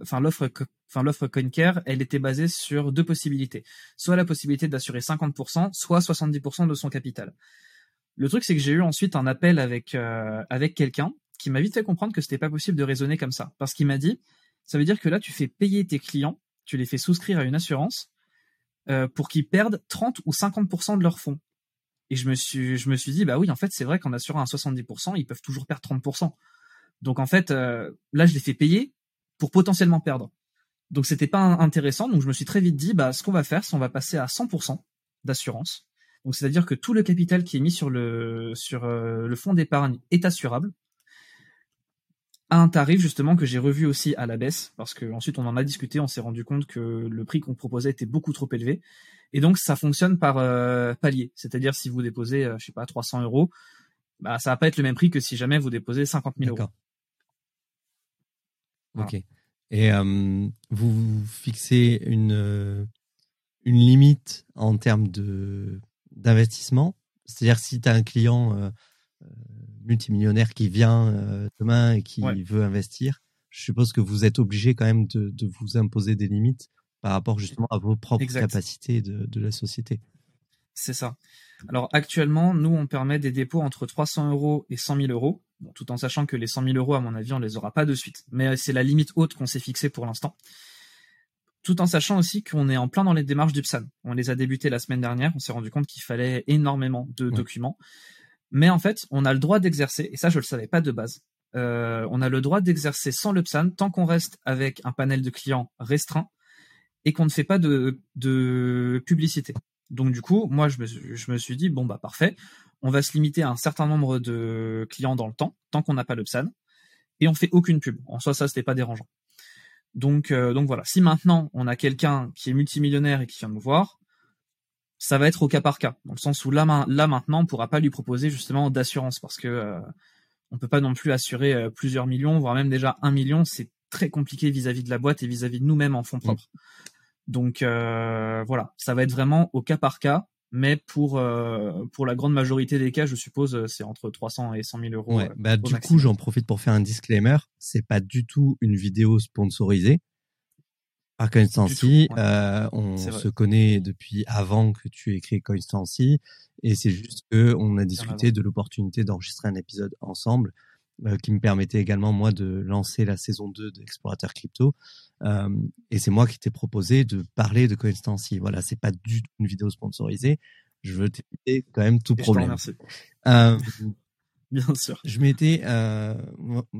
enfin l'offre, enfin l'offre CoinCare, elle était basée sur deux possibilités. Soit la possibilité d'assurer 50%, soit 70% de son capital. Le truc, c'est que j'ai eu ensuite un appel avec euh, avec quelqu'un qui m'a vite fait comprendre que c'était pas possible de raisonner comme ça, parce qu'il m'a dit, ça veut dire que là, tu fais payer tes clients, tu les fais souscrire à une assurance euh, pour qu'ils perdent 30 ou 50% de leurs fonds. Et je me suis je me suis dit, bah oui, en fait, c'est vrai qu'en assurant un 70%, ils peuvent toujours perdre 30%. Donc en fait, euh, là, je les fais payer pour potentiellement perdre. Donc c'était pas intéressant. Donc je me suis très vite dit, bah ce qu'on va faire, c'est on va passer à 100% d'assurance donc c'est-à-dire que tout le capital qui est mis sur le sur euh, le fonds d'épargne est assurable à un tarif justement que j'ai revu aussi à la baisse parce que ensuite on en a discuté, on s'est rendu compte que le prix qu'on proposait était beaucoup trop élevé et donc ça fonctionne par euh, palier, c'est-à-dire si vous déposez euh, je sais pas 300 euros, bah ça va pas être le même prix que si jamais vous déposez 50 000 euros. Ok. Et vous fixez une une limite en termes de d'investissement? C'est-à-dire si tu as un client euh, euh, multimillionnaire qui vient euh, demain et qui veut investir, je suppose que vous êtes obligé quand même de, vous imposer des limites par rapport justement à vos propres capacités de, la société. C'est ça. Alors actuellement, nous, on permet des dépôts entre 300 euros et 100 000 euros, tout en sachant que les 100 000 euros, à mon avis, on les aura pas de suite. Mais c'est la limite haute qu'on s'est fixée pour l'instant tout en sachant aussi qu'on est en plein dans les démarches du PSAN. On les a débutées la semaine dernière, on s'est rendu compte qu'il fallait énormément de documents. Mais en fait, on a le droit d'exercer, et ça je le savais pas de base, euh, on a le droit d'exercer sans le PSAN tant qu'on reste avec un panel de clients restreint et qu'on ne fait pas de, de publicité. Donc du coup, moi je me, je me, suis dit, bon bah parfait, on va se limiter à un certain nombre de clients dans le temps, tant qu'on n'a pas le PSAN, et on fait aucune pub. En soi, ça, c'était pas dérangeant. Donc, euh, donc voilà. Si maintenant on a quelqu'un qui est multimillionnaire et qui vient nous voir, ça va être au cas par cas, dans le sens où là, là maintenant, on pourra pas lui proposer justement d'assurance parce que euh, on peut pas non plus assurer euh, plusieurs millions, voire même déjà un million. C'est très compliqué vis-à-vis de la boîte et vis-à-vis de nous-mêmes en fonds propres. Donc voilà, ça va être vraiment au cas par cas mais pour euh, pour la grande majorité des cas, je suppose, euh, c'est entre 300 et 100 000 euros. Ouais, euh, bah, du coup, j'en profite pour faire un disclaimer. C'est pas du tout une vidéo sponsorisée. Par Coinstancy, euh, on se connaît depuis avant que tu aies créé Coinstancy, et c'est juste que on a discuté de l'opportunité d'enregistrer un épisode ensemble euh, qui me permettait également moi de lancer la saison 2 d'Explorateur Crypto. Euh, et c'est moi qui t'ai proposé de parler de Coinstancy. Voilà, c'est pas du tout une vidéo sponsorisée. Je veux t'éviter quand même tout problème. Euh, Bien sûr. Je m'étais, euh,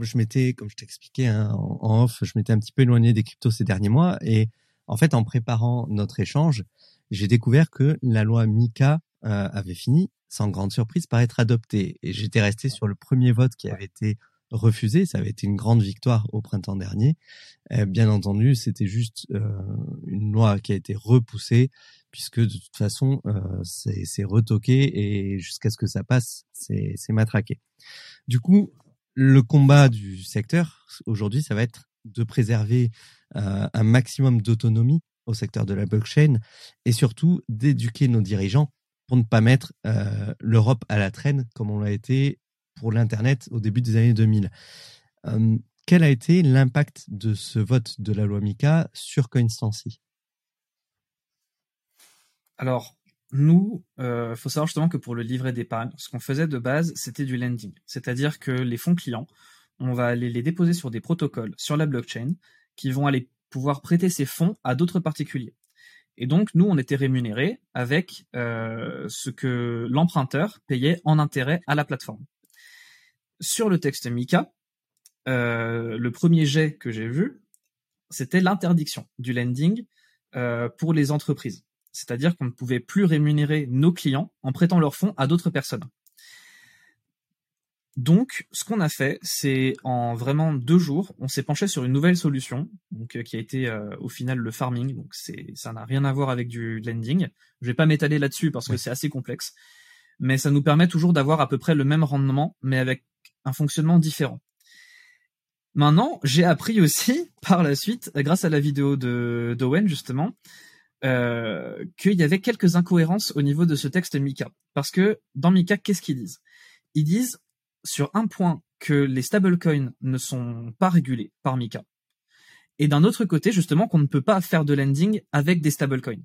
je m'étais, comme je t'expliquais hein, en, off, je m'étais un petit peu éloigné des cryptos ces derniers mois. Et en fait, en préparant notre échange, j'ai découvert que la loi Mika euh, avait fini sans grande surprise, par être adopté. Et j'étais resté sur le premier vote qui avait été refusé. Ça avait été une grande victoire au printemps dernier. Euh, bien entendu, c'était juste euh, une loi qui a été repoussée, puisque de toute façon, euh, c'est retoqué et jusqu'à ce que ça passe, c'est matraqué. Du coup, le combat du secteur aujourd'hui, ça va être de préserver un maximum d'autonomie au secteur de la blockchain et surtout d'éduquer nos dirigeants pour ne pas mettre euh, l'Europe à la traîne comme on l'a été pour l'Internet au début des années 2000. Euh, quel a été l'impact de ce vote de la loi MICA sur Coinstancy Alors, nous, il euh, faut savoir justement que pour le livret d'épargne, ce qu'on faisait de base, c'était du lending. C'est-à-dire que les fonds clients, on va aller les déposer sur des protocoles sur la blockchain qui vont aller pouvoir prêter ces fonds à d'autres particuliers. Et donc, nous, on était rémunérés avec euh, ce que l'emprunteur payait en intérêt à la plateforme. Sur le texte Mika, euh, le premier jet que j'ai vu, c'était l'interdiction du lending euh, pour les entreprises. C'est-à-dire qu'on ne pouvait plus rémunérer nos clients en prêtant leurs fonds à d'autres personnes. Donc, ce qu'on a fait, c'est en vraiment deux jours, on s'est penché sur une nouvelle solution, donc euh, qui a été euh, au final le farming. Donc, c'est ça n'a rien à voir avec du lending. Je vais pas m'étaler là-dessus parce que c'est assez complexe, mais ça nous permet toujours d'avoir à peu près le même rendement, mais avec un fonctionnement différent. Maintenant, j'ai appris aussi *laughs* par la suite, grâce à la vidéo de d'Owen justement, euh, qu'il y avait quelques incohérences au niveau de ce texte Mika. Parce que dans Mika, qu'est-ce qu'ils disent? Ils disent sur un point que les stablecoins ne sont pas régulés par Mika. Et d'un autre côté, justement, qu'on ne peut pas faire de lending avec des stablecoins.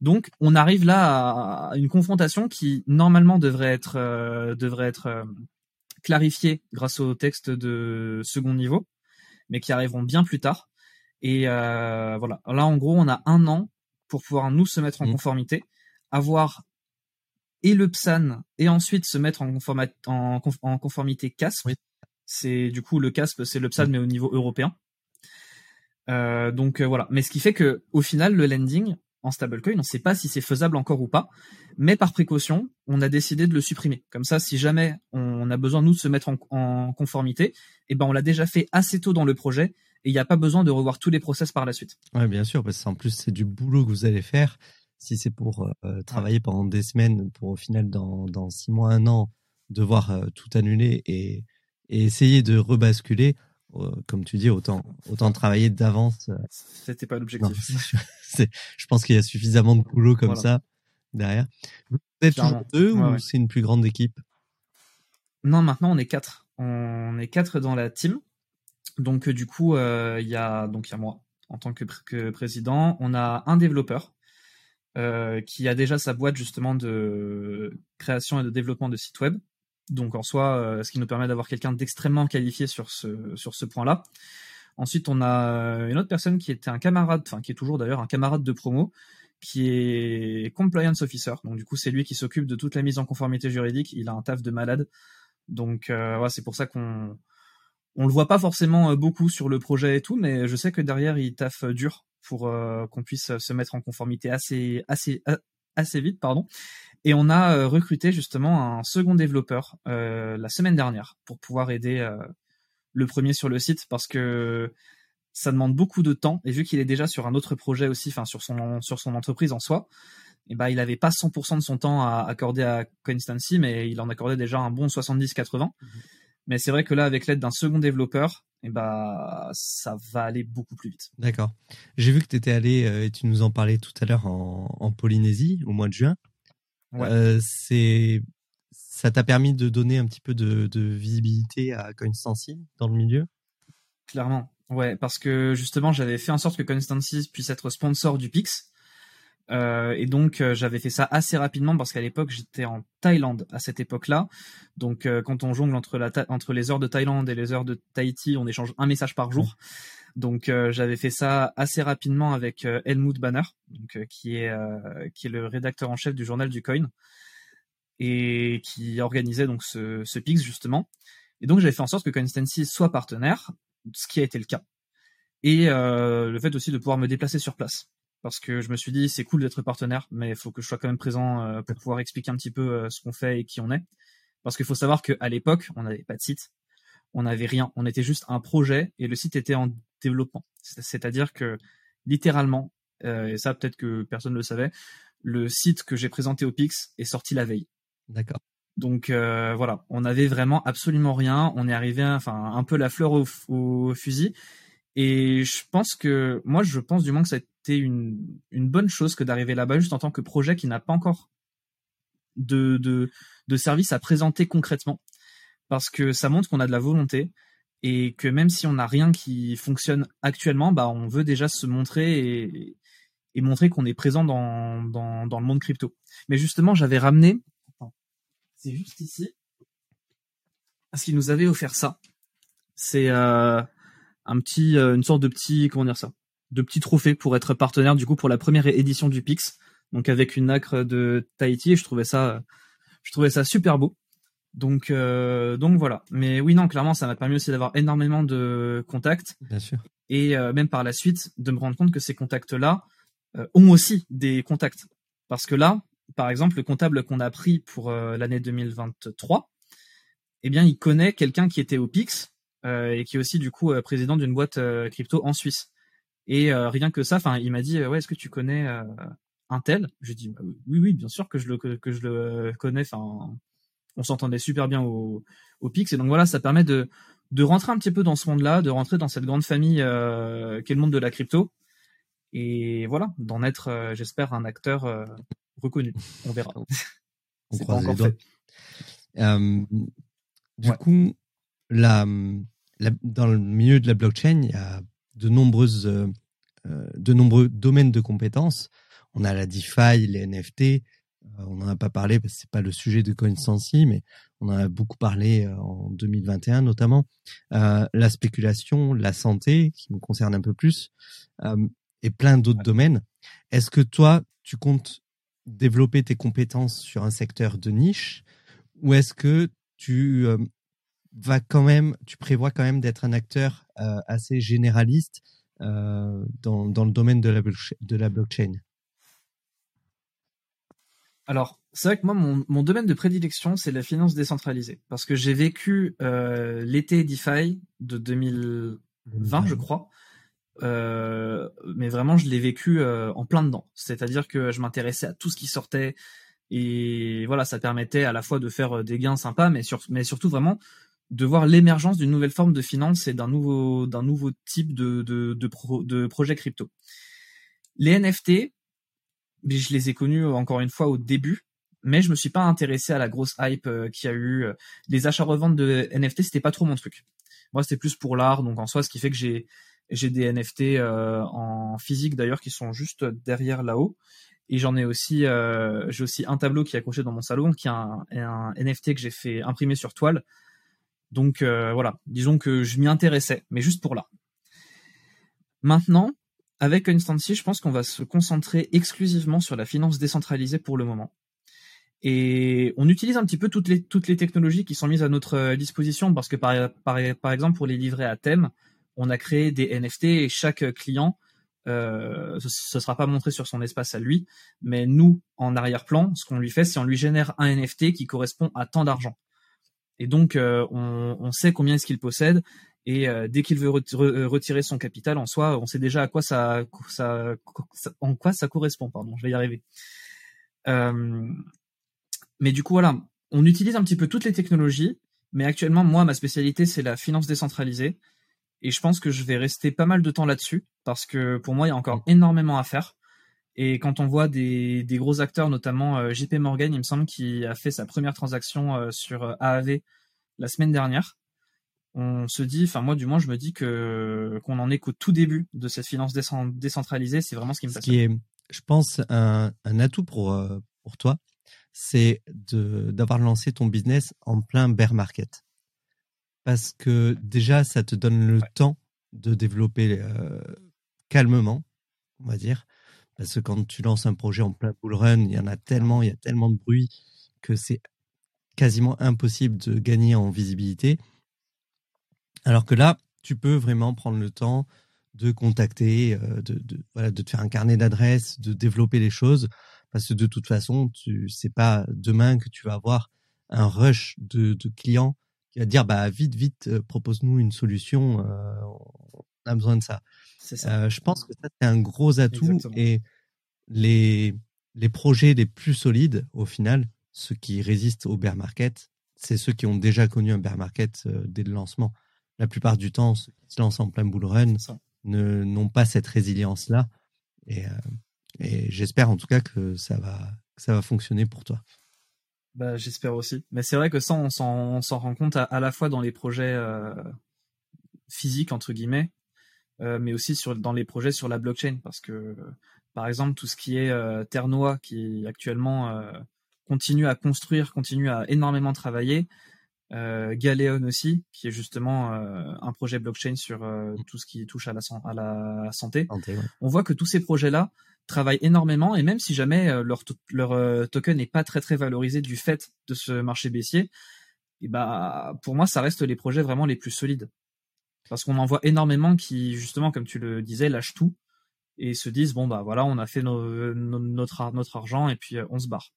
Donc, on arrive là à une confrontation qui normalement devrait être euh, devrait être euh, clarifiée grâce au texte de second niveau, mais qui arriveront bien plus tard. Et euh, voilà. Là, en gros, on a un an pour pouvoir nous se mettre en mmh. conformité, avoir et le PSAN et ensuite se mettre en, en, conformité CASP. C'est du coup le CASP, c'est le PSAN mais au niveau européen. Euh, donc euh, voilà. Mais ce qui fait que au final, le lending en stablecoin, on ne sait pas si c'est faisable encore ou pas. Mais par précaution, on a décidé de le supprimer. Comme ça, si jamais on a besoin nous de se mettre en, conformité, eh ben on l'a déjà fait assez tôt dans le projet et il n'y a pas besoin de revoir tous les process par la suite. Ouais, bien sûr, parce qu'en plus c'est du boulot que vous allez faire. Si c'est pour euh, travailler pendant des semaines, pour au final dans, dans six mois, un an, devoir euh, tout annuler et, et, essayer de rebasculer, euh, comme tu dis, autant autant travailler d'avance. C'était pas l'objectif. *laughs* je pense qu'il y a suffisamment de boulot comme ça derrière. Vous êtes toujours deux ou c'est une plus grande équipe? Non, maintenant on est quatre. On est quatre dans la team. Donc du coup, il y a donc il y a moi en tant que, que, président. On a un développeur euh, qui a déjà sa boîte justement de création et de développement de sites web. Donc en soi, euh, ce qui nous permet d'avoir quelqu'un d'extrêmement qualifié sur ce sur ce point-là. Ensuite, on a une autre personne qui était un camarade, enfin qui est toujours d'ailleurs un camarade de promo, qui est compliance officer. Donc du coup, c'est lui qui s'occupe de toute la mise en conformité juridique. Il a un taf de malade. Donc euh, c'est pour ça qu'on on le voit pas forcément euh, beaucoup sur le projet et tout, mais je sais que derrière il taffe dur pour euh, qu'on puisse se mettre en conformité assez assez euh, assez vite, pardon. Et on a recruté justement un second développeur la semaine dernière pour pouvoir aider le premier sur le site parce que ça demande beaucoup de temps et vu qu'il est déjà sur un autre projet aussi, enfin sur son sur son entreprise en soi, et eh ben il avait pas 100% de son temps à accorder à Coinstancy, mais il en accordait déjà un bon 70-80. Mais c'est vrai que là, avec l'aide d'un second développeur, eh ben, ça va aller beaucoup plus vite. D'accord. J'ai vu que tu étais allé, euh, et tu nous en parlais tout à l'heure, en, Polynésie au mois de juin. Euh, c'est, ça t'a permis de donner un petit peu de, visibilité à Constancy dans le milieu? Clairement, ouais, parce que justement, j'avais fait en sorte que Constancy puisse être sponsor du Pix. Euh, et donc euh, j'avais fait ça assez rapidement parce qu'à l'époque j'étais en Thaïlande à cette époque-là. Donc euh, quand on jongle entre, les heures de Thaïlande et les heures de Tahiti, on échange un message par jour. Donc j'avais fait ça assez rapidement avec Helmut Banner, qui est le rédacteur en chef du journal du Coin et qui organisait donc ce, ce Pix justement. Et donc j'avais fait en sorte que Constancy soit partenaire, ce qui a été le cas. Et le fait aussi de pouvoir me déplacer sur place parce que je me suis dit c'est cool d'être partenaire, mais il faut que je sois quand même présent euh, pour pouvoir expliquer un petit peu euh, ce qu'on fait et qui on est. Parce qu'il faut savoir qu'à l'époque, on n'avait pas de site, on n'avait rien, on était juste un projet et le site était en développement. C'est-à-dire que littéralement, euh, et ça peut-être que personne ne le savait, le site que j'ai présenté au Pix est sorti la veille. D'accord. Donc voilà, on n'avait vraiment absolument rien. On est arrivé, enfin un peu la fleur au, au fusil. Et je pense que, moi, je pense du moins que ça a une, bonne chose que d'arriver là-bas juste en tant que projet qui n'a pas encore de, de, service à présenter concrètement. Parce que ça montre qu'on a de la volonté et que même si on n'a rien qui fonctionne actuellement, bah, on veut déjà se montrer et, montrer qu'on est présent dans, dans, dans le monde crypto. Mais justement, j'avais ramené, c'est juste ici, parce qu'il nous avait offert ça. C'est, euh, un petit, euh, une sorte de petit, comment dire ça, de petit trophée pour être partenaire du coup pour la première édition du Pix, donc avec une nacre de Tahiti. Et je trouvais ça, je trouvais ça super beau. Donc, euh, donc voilà. Mais oui, non, clairement, ça m'a permis aussi d'avoir énormément de contacts. Bien sûr. Et euh, même par la suite, de me rendre compte que ces contacts-là ont aussi des contacts. Parce que là, par exemple, le comptable qu'on a pris pour l'année 2023, eh bien, il connaît quelqu'un qui était au Pix euh, et qui est aussi du coup euh, président d'une boîte euh, crypto en Suisse. Et rien que ça, enfin, il m'a dit ouais, est-ce que tu connais un tel? Je dis bah, oui, oui, bien sûr que je le que, je le connais. Enfin, on s'entendait super bien au, au Pix. Et donc voilà, ça permet de, de rentrer un petit peu dans ce monde-là, de rentrer dans cette grande famille euh, qu'est le monde de la crypto. Et voilà, d'en être, euh, j'espère, un acteur euh, reconnu. On verra. On *laughs* croise les doigts. du coup, la, dans le milieu de la blockchain, il y a de nombreuses, de nombreux domaines de compétences. On a la DeFi, les NFT, euh, on n'en a pas parlé parce que c'est pas le sujet de CoinSensi, mais on en a beaucoup parlé euh, en 2021 notamment. Euh, la spéculation, la santé, qui me concerne un peu plus, et plein d'autres domaines. Est-ce que toi, tu comptes développer tes compétences sur un secteur de niche, ou est-ce que tu vas quand même, tu prévois quand même d'être un acteur assez généraliste dans, dans le domaine de la, de la blockchain alors, c'est vrai que moi, mon, domaine de prédilection, c'est la finance décentralisée. Parce que j'ai vécu euh, l'été DeFi de 2020, je crois. Euh, mais vraiment, je l'ai vécu euh, en plein dedans. C'est-à-dire que je m'intéressais à tout ce qui sortait. Et voilà, ça permettait à la fois de faire des gains sympas, mais, mais surtout vraiment de voir l'émergence d'une nouvelle forme de finance et d'un nouveau, d'un nouveau type de, de, de projet crypto. Les NFT, je les ai connus euh, encore une fois au début, mais je me suis pas intéressé à la grosse hype euh, qui a eu. Euh, les achats-reventes de NFT, c'était pas trop mon truc. Moi, c'était plus pour l'art, donc en soi, ce qui fait que j'ai j'ai des NFT en physique d'ailleurs qui sont juste derrière là-haut. Et j'en ai aussi, j'ai aussi un tableau qui est accroché dans mon salon, qui est un, un NFT que j'ai fait imprimer sur toile. Donc voilà, disons que je m'y intéressais, mais juste pour l'art. Maintenant, avec Constancy, je pense qu'on va se concentrer exclusivement sur la finance décentralisée pour le moment. Et on utilise un petit peu toutes les, technologies qui sont mises à notre euh, disposition parce que par, exemple pour les livrets à thème, on a créé des NFT et chaque client, euh, ce ne sera pas montré sur son espace à lui, mais nous, en arrière-plan, ce qu'on lui fait, c'est on lui génère un NFT qui correspond à tant d'argent. Et donc, euh, on, on, sait combien est-ce qu'il possède, et euh, dès qu'il veut retirer son capital en soi, on sait déjà à quoi ça, ça, en quoi ça correspond. Pardon, je vais y arriver. Euh, mais du coup, voilà, on utilise un petit peu toutes les technologies, mais actuellement, moi, ma spécialité, c'est la finance décentralisée. Et je pense que je vais rester pas mal de temps là-dessus, parce que pour moi, il y a encore énormément à faire. Et quand on voit des, des gros acteurs, notamment JP Morgan, il me semble, qui a fait sa première transaction sur AAV la semaine dernière, on se dit, enfin moi du moins je me dis que qu'on en est qu'au tout début de cette finance décentralisée, c'est vraiment ce qui me passe. Ce qui est, je pense, un, atout pour euh, pour toi, c'est d'avoir lancé ton business en plein bear market, parce que déjà ça te donne le temps de développer euh, calmement, on va dire, parce que quand tu lances un projet en plein bull run, il y en a tellement, il y a tellement de bruit que c'est quasiment impossible de gagner en visibilité. Alors que là, tu peux vraiment prendre le temps de contacter, euh, de, voilà, de te faire un carnet d'adresses, de développer les choses, parce que de toute façon, tu sais pas demain que tu vas avoir un rush de, clients qui va dire bah vite vite euh, propose-nous une solution, euh, on a besoin de ça. ça. je pense que ça c'est un gros atout et les les projets les plus solides au final, ceux qui résistent au bear market, c'est ceux qui ont déjà connu un bear market dès le lancement la plupart du temps, ceux qui se lancent en plein bull run n'ont pas cette résilience-là. Et, euh, et j'espère en tout cas que ça va, ça va fonctionner pour toi. Bah, j'espère aussi. Mais c'est vrai que ça, on s'en rend compte à, la fois dans les projets euh, physiques, entre guillemets, euh, mais aussi sur, dans les projets sur la blockchain. Parce que, par exemple, tout ce qui est Ternois, qui actuellement continue à construire, continue à énormément travailler, euh, Galeon aussi, qui est justement euh, un projet blockchain sur euh, tout ce qui touche à la, à la santé. On voit que tous ces projets-là travaillent énormément et même si jamais leur, leur token n'est pas très très valorisé du fait de ce marché baissier, et bah pour moi ça reste les projets vraiment les plus solides parce qu'on en voit énormément qui justement comme tu le disais lâchent tout et se disent bon bah voilà on a fait notre notre argent et puis on se barre.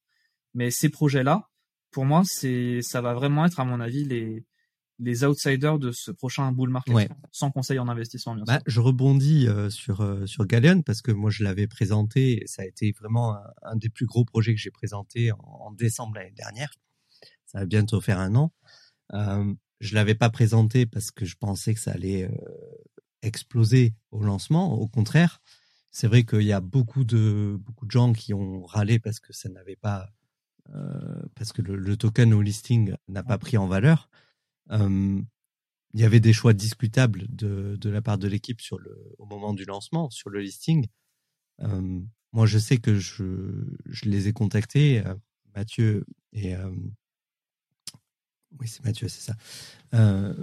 Mais ces projets là pour moi, c'est, ça va vraiment être, à mon avis, les, les outsiders de ce prochain bull market, sans conseil en investissement, bien bah, Je rebondis euh, sur, euh, sur Galeon parce que moi, je l'avais présenté et ça a été vraiment un, des plus gros projets que j'ai présenté en, décembre l'année dernière. ça va bientôt faire un an. Euh, je l'avais pas présenté parce que je pensais que ça allait exploser au lancement. Au contraire, c'est vrai qu'il y a beaucoup de beaucoup de gens qui ont râlé parce que ça n'avait pas parce que le, token au listing n'a pas pris en valeur. il y avait des choix discutables de, de la part de l'équipe sur le au moment du lancement sur le listing. moi, je sais que je, je les ai contactés, Mathieu et oui, c'est Mathieu, c'est ça. Euh,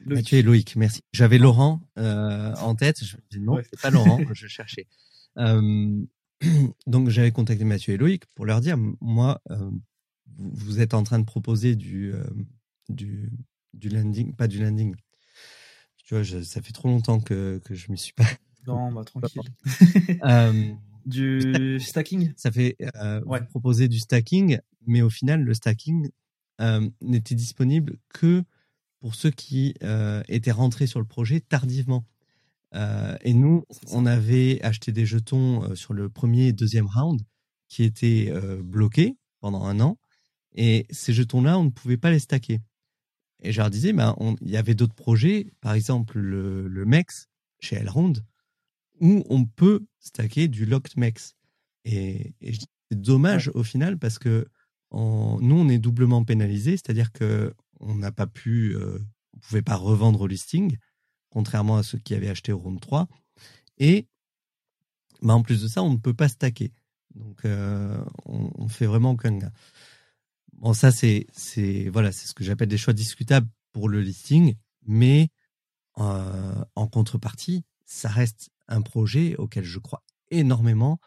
Mathieu et Loïc, merci. J'avais. Laurent euh, en tête. Je dis non, c'est pas Laurent, *laughs* je cherchais. Euh, *clears throat* donc j'avais contacté Mathieu et Loïc pour leur dire, moi, vous êtes en train de proposer du, du, du landing, pas du landing. Tu vois, ça fait trop longtemps que, que je me suis pas. Non, bah tranquille. *laughs* du stacking? Ça fait ouais. proposer du stacking, mais au final, le stacking, euh, n'était disponible que pour ceux qui euh, étaient rentrés sur le projet tardivement. Euh, et nous, on avait acheté des jetons sur le premier et deuxième round qui étaient bloqués pendant un an. Et ces jetons-là, on ne pouvait pas les stacker. Et je leur disais, ben, il y avait d'autres projets, par exemple le, le MEX chez Elrond, où on peut stacker du locked MEX. Et, et c'est dommage au final parce que nous, on est doublement pénalisé, c'est-à-dire que on n'a pas pu, euh, on pouvait pas revendre au listing, contrairement à ceux qui avaient acheté au round 3. Et bah, en plus de ça, on ne peut pas stacker. Donc, euh, on, on, fait vraiment aucun gain. Bon, ça, c'est, c'est, voilà, c'est ce que j'appelle des choix discutables pour le listing, mais euh, en contrepartie, ça reste un projet auquel je crois énormément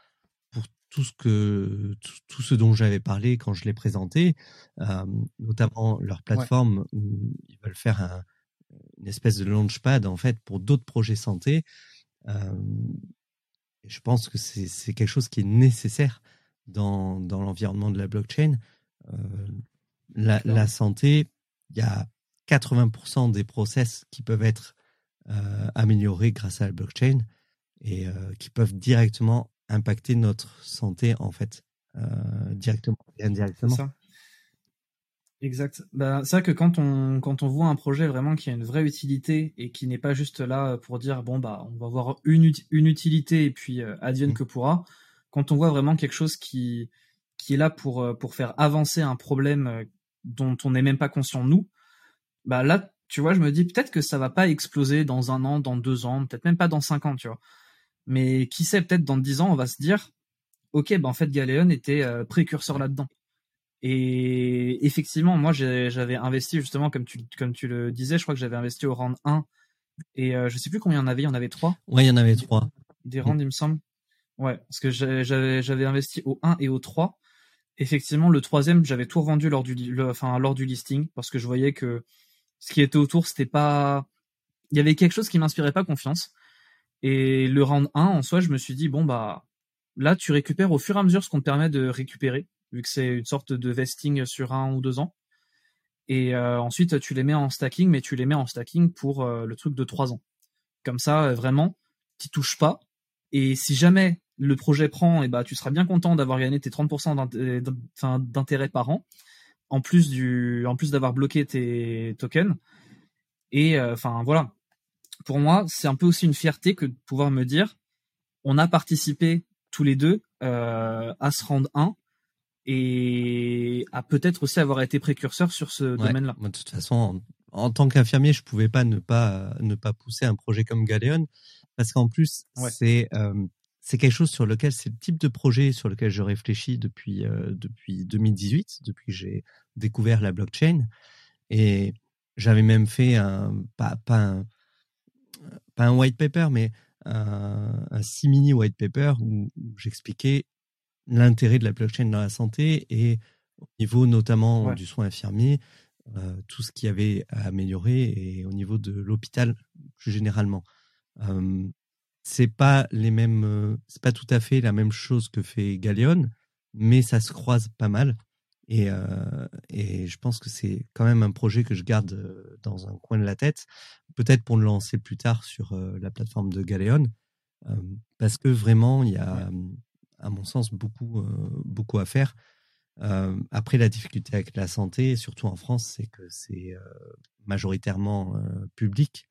tout ce que tout, ce dont j'avais parlé quand je l'ai présenté, euh, notamment leur plateforme où ils veulent faire un, une espèce de launchpad en fait pour d'autres projets santé. Euh, je pense que c'est quelque chose qui est nécessaire dans, dans l'environnement de la blockchain. Euh, la, la, santé, il y a 80% des process qui peuvent être améliorés grâce à la blockchain et qui peuvent directement impacter notre santé en fait euh, directement et indirectement. Ça. Exact. Bah, c'est vrai que quand on quand on voit un projet vraiment qui a une vraie utilité et qui n'est pas juste là pour dire bon bah on va voir une, une utilité et puis euh, advienne mmh. que pourra. Quand on voit vraiment quelque chose qui qui est là pour euh, pour faire avancer un problème dont on n'est même pas conscient nous, bah là tu vois je me dis peut-être que ça va pas exploser dans un an, dans deux ans, peut-être même pas dans cinq ans, tu vois. Mais qui sait, peut-être dans dix ans, on va se dire, ok, ben en fait, Galéon était euh, précurseur là-dedans. Et effectivement, moi, j'avais investi justement, comme tu, comme tu le disais, je crois que j'avais investi au round 1. Et euh, je sais plus combien il y en avait, il y en avait trois. Ouais, il y en avait trois. Des rounds, il me semble. Ouais, parce que j'avais investi au 1 et au 3. Effectivement, le troisième, j'avais tout revendu lors du, enfin, lors du listing, parce que je voyais que ce qui était autour, c'était pas. Il y avait quelque chose qui m'inspirait pas confiance. Et le round 1, en soi, je me suis dit, bon, bah, là, tu récupères au fur et à mesure ce qu'on te permet de récupérer, vu que c'est une sorte de vesting sur un ou deux ans. Et euh, ensuite, tu les mets en stacking, mais tu les mets en stacking pour euh, le truc de trois ans. Comme ça, euh, vraiment, tu touches pas. Et si jamais le projet prend, et bah, tu seras bien content d'avoir gagné tes 30% d'intérêt par an, en plus du, en plus d'avoir bloqué tes tokens. Et enfin voilà, pour moi, c'est un peu aussi une fierté que de pouvoir me dire, on a participé tous les deux euh, à ce round 1 et à peut-être aussi avoir été précurseur sur ce domaine-là. De toute façon, en, tant qu'infirmier, je pouvais pas ne pas ne pas pousser un projet comme Galéon parce qu'en plus c'est euh, c'est quelque chose sur lequel c'est le type de projet sur lequel je réfléchis depuis euh, depuis 2018, depuis que j'ai découvert la blockchain. Et j'avais même fait un pas pas un, pas un white paper, mais un, un simili white paper où, j'expliquais l'intérêt de la blockchain dans la santé et au niveau notamment du soin infirmier, euh, tout ce qui avait à améliorer et au niveau de l'hôpital plus généralement. Euh, c'est pas les mêmes, euh, c'est pas tout à fait la même chose que fait Galeon, mais ça se croise pas mal. Et, euh, et je pense que c'est quand même un projet que je garde euh, dans un coin de la tête, peut-être pour le lancer plus tard sur euh, la plateforme de Galeon, parce que vraiment, il y a, à mon sens, beaucoup, beaucoup à faire. après, la difficulté avec la santé, surtout en France, c'est que c'est majoritairement public.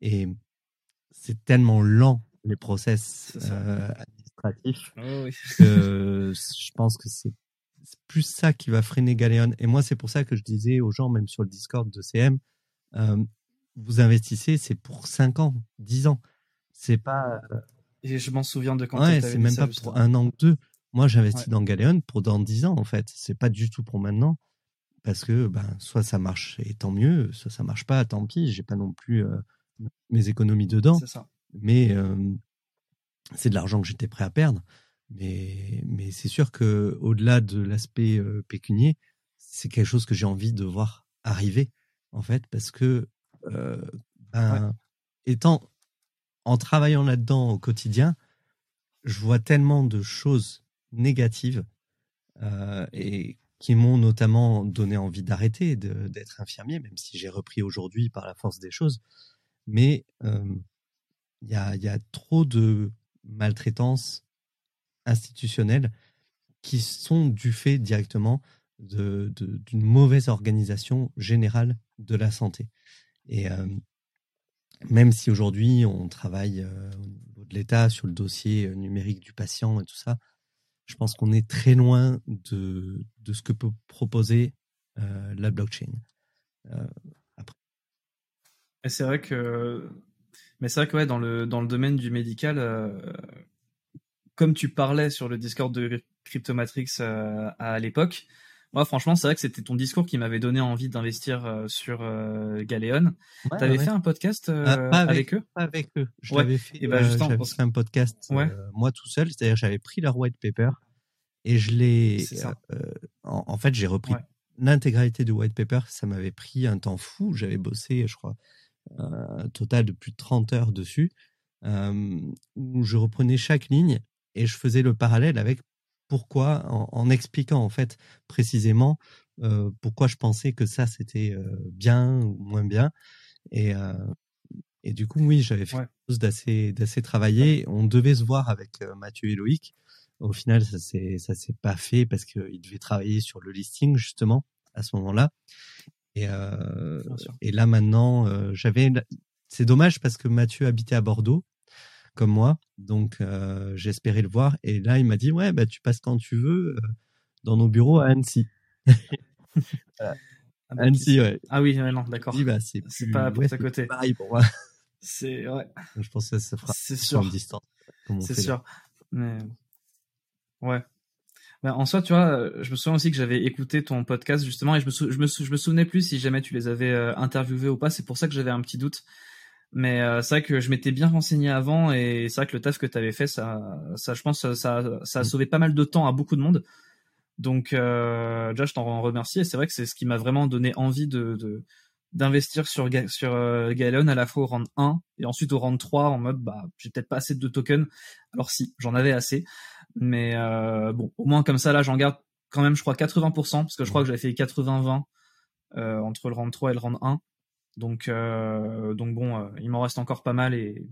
Et c'est tellement lent les process administratifs oh que *laughs* je pense que c'est plus ça qui va freiner Galéon. Et moi, c'est pour ça que je disais aux gens, même sur le Discord de CM, vous investissez, c'est pour 5 ans, 10 ans. C'est pas. Et je m'en souviens de quand Ouais, c'est même pas pour un an ou deux. Moi, j'investis dans Galéon pour dans 10 ans, en fait. C'est pas du tout pour maintenant. Parce que, ben, soit ça marche et tant mieux, soit ça marche pas, tant pis. J'ai pas non plus euh, mes économies dedans. Ça. Mais euh, c'est de l'argent que j'étais prêt à perdre. Mais, mais c'est sûr que au-delà de l'aspect euh, pécunier, c'est quelque chose que j'ai envie de voir arriver, en fait, parce que ben, étant en travaillant là-dedans au quotidien, je vois tellement de choses négatives euh, et qui m'ont notamment donné envie d'arrêter d'être infirmier, même si j'ai repris aujourd'hui par la force des choses. Mais euh, il y, a, y, a, trop de maltraitance institutionnelle qui sont du fait directement d'une mauvaise organisation générale de la santé. Et euh, même si aujourd'hui on travaille euh, au niveau de l'État sur le dossier euh, numérique du patient et tout ça, je pense qu'on est très loin de, de ce que peut proposer la blockchain. après. c'est vrai que, mais vrai que ouais, dans le dans le domaine du médical, comme tu parlais sur le Discord de Cryptomatrix à l'époque, moi, franchement, c'est vrai que c'était ton discours qui m'avait donné envie d'investir euh, sur euh, Galéon. tu avais fait un podcast euh, ah, avec, eux? Pas avec eux. Je l'avais fait, et ben, j'avais fait un podcast moi tout seul. C'est-à-dire, j'avais pris leur white paper et je l'ai. En, en, fait, j'ai repris l'intégralité du white paper. Ça m'avait pris un temps fou. J'avais bossé, je crois, un total de plus de 30 heures dessus, où je reprenais chaque ligne et je faisais le parallèle avec pourquoi, en, expliquant en fait précisément euh, pourquoi je pensais que ça c'était euh, bien ou moins bien. Et, euh, et du coup, oui, j'avais fait quelque chose d'assez d'assez travaillé. On devait se voir avec Mathieu et Loïc. Au final, ça s'est ça s'est pas fait parce qu'ils devaient travailler sur le listing justement à ce moment-là. Et, et là maintenant, j'avais. C'est dommage parce que Mathieu habitait à Bordeaux comme moi. Donc, euh, j'espérais le voir. Et là, il m'a dit, ouais, bah, tu passes quand tu veux euh, dans nos bureaux à Annecy. *laughs* Ah, Annecy, ouais. Ah oui, non, d'accord. Bah, c'est pas pour ouais, côté. Pareil pour moi. *laughs* C'est, ouais. Je pense que ça fera c'est sûr. distance. C'est sûr. Mais, ouais. Bah, en soi, tu vois, euh, je me souviens aussi que j'avais écouté ton podcast justement et je me, je me, je me souvenais plus si jamais tu les avais interviewés ou pas. C'est pour ça que j'avais un petit doute. Mais euh, c'est vrai que je m'étais bien renseigné avant et c'est vrai que le taf que tu avais fait, ça, ça, je pense, ça, ça a sauvé pas mal de temps à beaucoup de monde. Donc, euh, déjà, je t'en remercie et c'est vrai que c'est ce qui m'a vraiment donné envie de, d'investir sur, sur euh, à la fois au rang 1 et ensuite au rang 3 en mode, bah, j'ai peut-être pas assez de tokens. Alors si, j'en avais assez. Mais euh, bon, au moins comme ça, là, j'en garde quand même, je crois, 80%, parce que je crois que j'avais fait 80-20 euh, entre le rang 3 et le rang 1. Donc, euh, donc bon, euh, il m'en reste encore pas mal et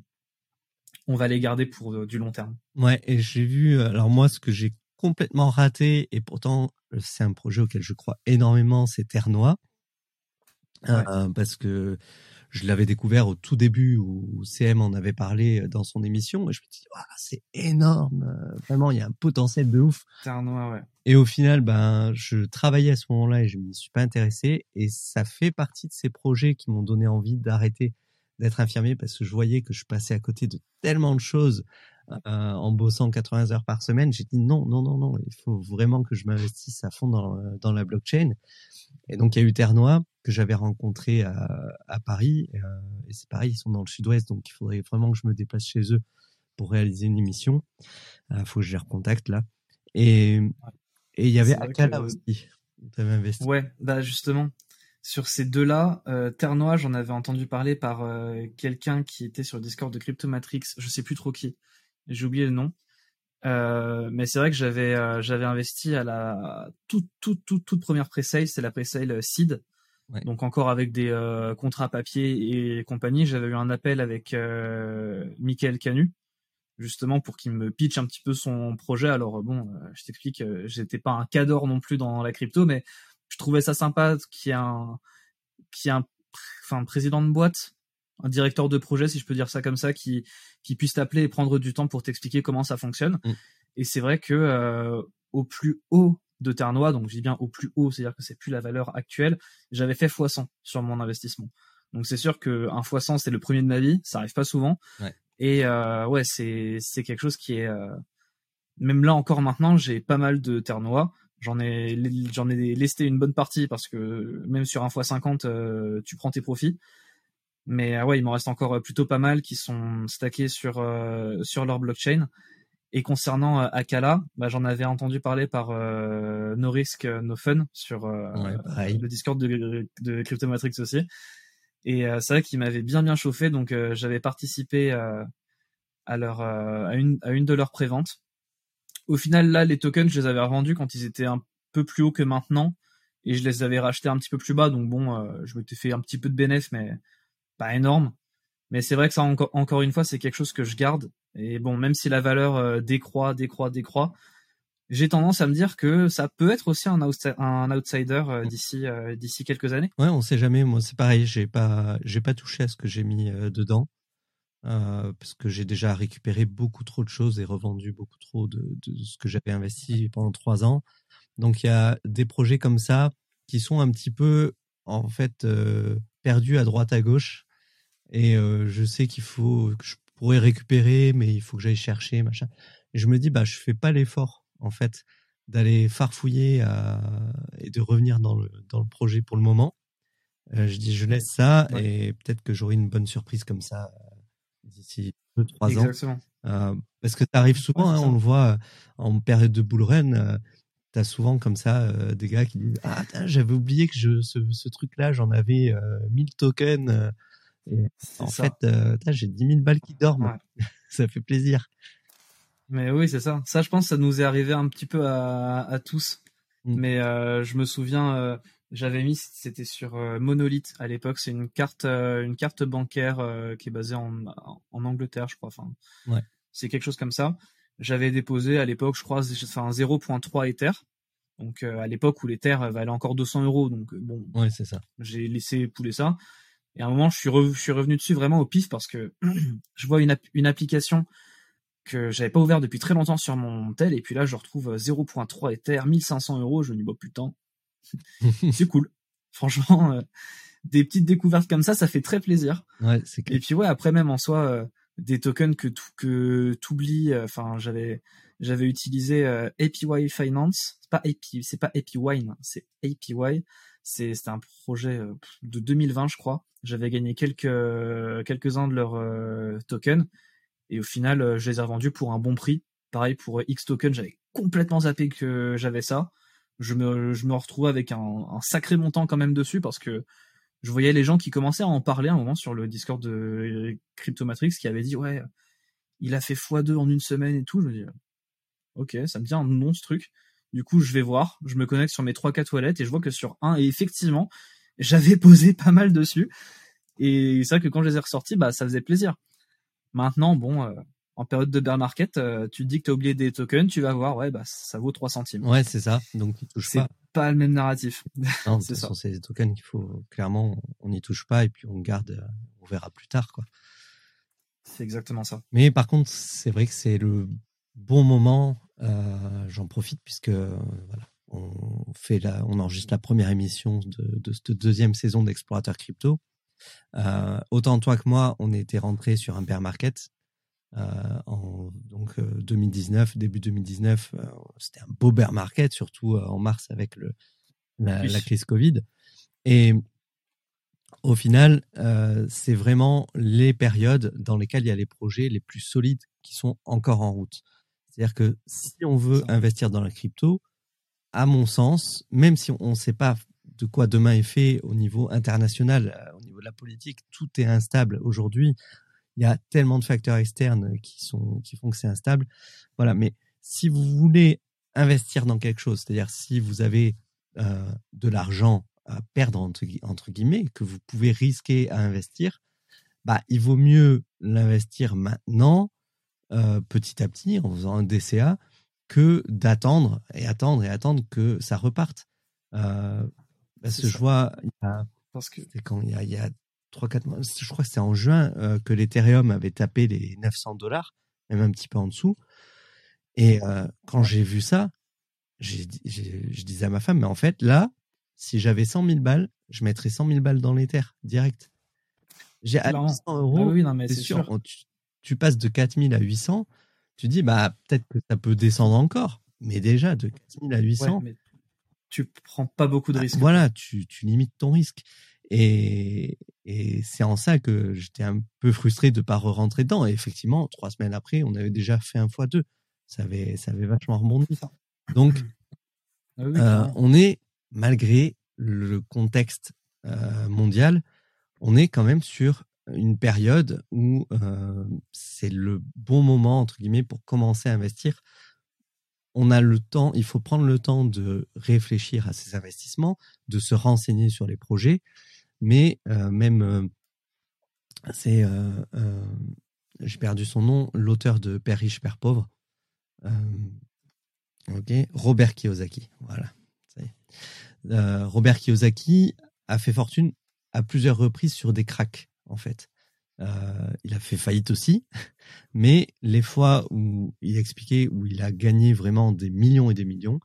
on va les garder pour euh, du long terme. Ouais, et j'ai vu, alors moi, ce que j'ai complètement raté, et pourtant, c'est un projet auquel je crois énormément, c'est Ternois. parce que je l'avais découvert au tout début où CM en avait parlé dans son émission et je me dis c'est énorme vraiment il y a un potentiel de ouf ouais. et au final ben je travaillais à ce moment-là et je m'y suis pas intéressé et ça fait partie de ces projets qui m'ont donné envie d'arrêter d'être infirmier parce que je voyais que je passais à côté de tellement de choses euh, en bossant 80 heures par semaine, j'ai dit non, non, non, non, il faut vraiment que je m'investisse à fond dans, dans la blockchain. Et donc il y a eu Ternois que j'avais rencontré à, à Paris, euh, et c'est pareil, ils sont dans le sud-ouest, donc il faudrait vraiment que je me déplace chez eux pour réaliser une émission. Il euh, faut que je les recontacte là. Et et il y avait Akala aussi. Avais investi. Ouais, bah justement, sur ces deux-là, euh, Ternois, j'en avais entendu parler par euh, quelqu'un qui était sur le Discord de Cryptomatrix, je sais plus trop qui j'ai oublié le nom. Euh, mais c'est vrai que j'avais euh, j'avais investi à la toute toute toute toute première pre-sale, c'est la pre-sale Seed. Donc encore avec des euh, contrats papier et compagnie, j'avais eu un appel avec euh, Michael Canu justement pour qu'il me pitch un petit peu son projet. Alors bon, je t'explique, j'étais pas un cador non plus dans la crypto, mais je trouvais ça sympa qu'il y ait un, qu'il y ait un, enfin, président de boîte, un directeur de projet, si je peux dire ça comme ça, qui, qui puisse t'appeler et prendre du temps pour t'expliquer comment ça fonctionne. Mm. Et c'est vrai que au plus haut de Ternois, donc je dis bien au plus haut, c'est-à-dire que c'est plus la valeur actuelle, j'avais fait x100 sur mon investissement. Donc c'est sûr que un x100 c'est le premier de ma vie, ça arrive pas souvent. Et euh, ouais, c'est c'est quelque chose qui est euh, même là encore maintenant, j'ai pas mal de Ternois. J'en ai j'en ai lesté une bonne partie parce que même sur un x50 euh, tu prends tes profits. Mais ouais, il m'en reste encore plutôt pas mal qui sont stackés sur sur leur blockchain. Et concernant euh, Akala, bah, j'en avais entendu parler par euh, No Risk No Fun sur euh, le Discord de, de Cryptomatrix aussi. Et c'est vrai qu'il m'avait bien bien chauffé, donc j'avais participé à leur à une à une de leurs préventes. Au final, là, les tokens, je les avais revendus quand ils étaient un peu plus hauts que maintenant, et je les avais rachetés un petit peu plus bas. Donc bon, je m'étais fait un petit peu de bénéfice, mais pas énorme. Mais c'est vrai que ça, encore, une fois, c'est quelque chose que je garde. Et bon, même si la valeur euh, décroît, décroît, décroît, j'ai tendance à me dire que ça peut être aussi un, un outsider euh, d'ici euh, d'ici quelques années. Ouais, on sait jamais. Moi, c'est pareil. J'ai pas j'ai pas touché à ce que j'ai mis dedans parce que j'ai déjà récupéré beaucoup trop de choses et revendu beaucoup trop de, de ce que j'avais investi pendant trois ans. Donc il y a des projets comme ça qui sont un petit peu en fait perdus à droite à gauche et je sais qu'il faut que je pourrais récupérer, mais il faut que j'aille chercher, machin. Et je me dis, bah, je fais pas l'effort, en fait, d'aller farfouiller et de revenir dans le, dans le projet pour le moment. je dis, je laisse ça et peut-être que j'aurai une bonne surprise comme ça d'ici deux, trois ans. Exactement. parce que ça arrive souvent, hein, on le voit en période de bull run. tu as souvent comme ça des gars qui disent ah j'avais oublié que je, ce, ce truc là j'en avais 1000 tokens en fait, euh, j'ai 10 000 balles qui dorment. *laughs* ça fait plaisir. Mais oui, c'est ça. Ça, je pense, ça nous est arrivé un petit peu à, tous. Mm. Mais euh, je me souviens, euh, j'avais mis, c'était sur Monolith à l'époque. C'est une carte, une carte bancaire qui est basée en, en Angleterre, je crois. Enfin, c'est quelque chose comme ça. J'avais déposé à l'époque, je crois, enfin 0.3 Ether. Donc à l'époque où l'Ether valait encore 200 euros. Donc bon, ouais, c'est ça. J'ai laissé pouler ça. Et à un moment, je suis, je suis revenu dessus vraiment au pif parce que *clears throat* je vois une, une application que j'avais pas ouvert depuis très longtemps sur mon tel, et puis là, je retrouve 0.3 Ether, 1500 euros, je me dis, bon, putain, *laughs* c'est cool. Franchement, euh, des petites découvertes comme ça, ça fait très plaisir. Ouais, c'est Et puis, ouais, après, même en soi, euh, des tokens que tu que t'oublies, euh, enfin, j'avais, j'avais utilisé APY Finance, c'est pas APY, c'est pas APY, c'est APY, c'était un projet euh, de 2020, je crois. J'avais gagné quelques quelques-uns de leurs euh, tokens et au final, euh, je les ai revendus pour un bon prix. Pareil pour X tokens, j'avais complètement zappé que j'avais ça. Je me je me retrouvais avec un, un, sacré montant quand même dessus parce que je voyais les gens qui commençaient à en parler à un moment sur le Discord de Cryptomatrix qui avait dit ouais, il a fait x2 en une semaine et tout. Je me dis ok, ça me dit un nom ce truc. Du coup, je vais voir, je me connecte sur mes trois quatre toilettes et je vois que sur un, et effectivement, j'avais *laughs* posé pas mal dessus. Et c'est vrai que quand je les ai ressortis, bah, ça faisait plaisir. Maintenant, bon, euh, en période de bear market, euh, tu te dis que tu as oublié des tokens, tu vas voir, ouais, bah, ça vaut 3 centimes. Ouais, c'est ça. Donc, tu touches pas. Pas le même narratif. *laughs* Non, c'est ça. C'est des tokens qu'il faut, clairement, on n'y touche pas et puis on garde, euh, on verra plus tard, quoi. C'est exactement ça. Mais par contre, c'est vrai que c'est le bon moment euh, j'en profite puisque voilà, on fait la, on enregistre la première émission de, de cette deuxième saison d'Explorateur Crypto. Euh, autant toi que moi, on était rentré sur un bear market euh, en donc 2019, début 2019. C'était un beau bear market, surtout en mars avec le la, la crise Covid. Et au final, euh, c'est vraiment les périodes dans lesquelles il y a les projets les plus solides qui sont encore en route. C'est-à-dire que si on veut investir dans la crypto, à mon sens, même si on ne sait pas de quoi demain est fait au niveau international, euh, au niveau de la politique, tout est instable aujourd'hui. Il y a tellement de facteurs externes qui sont qui font que c'est instable. Voilà, mais si vous voulez investir dans quelque chose, c'est-à-dire si vous avez euh, de l'argent à perdre entre, entre, guillemets, que vous pouvez risquer à investir, bah il vaut mieux l'investir maintenant petit à petit en faisant un DCA que d'attendre et attendre et attendre que ça reparte. parce que je vois, parce que c'est quand il y a, il y a 3-4 mois, je crois que c'était en juin que l'Ethereum avait tapé les 900 dollars, même un petit peu en dessous. Et quand j'ai vu ça, je disais à ma femme, mais en fait, là, si j'avais 100 000 balles, je mettrais 100 000 balles dans l'Ether, direct. J'ai à 800 euros, oui, non, mais c'est sûr. Tu, passes de 4 000 à 800, tu dis, bah, peut-être que ça peut descendre encore. Mais déjà, de 4 000 à 800. mais tu prends pas beaucoup de bah, risques. Voilà, tu, tu limites ton risque. Et, et c'est en ça que j'étais un peu frustré de ne pas re-rentrer dedans. Et effectivement, trois semaines après, on avait déjà fait un fois deux. Ça avait, ça avait vachement rebondi. Donc, ah euh, on est, malgré le contexte euh, mondial, on est quand même sur une période où euh, c'est le bon moment, entre guillemets, pour commencer à investir. On a le temps, il faut prendre le temps de réfléchir à ces investissements, de se renseigner sur les projets, mais même, c'est, j'ai perdu son nom, l'auteur de Père riche, Père pauvre, Ok, Robert Kiyosaki. Voilà. Euh, Robert Kiyosaki a fait fortune à plusieurs reprises sur des cracks, en fait. Euh, il a fait faillite aussi, *laughs* mais les fois où il expliquait où il a gagné vraiment des millions et des millions,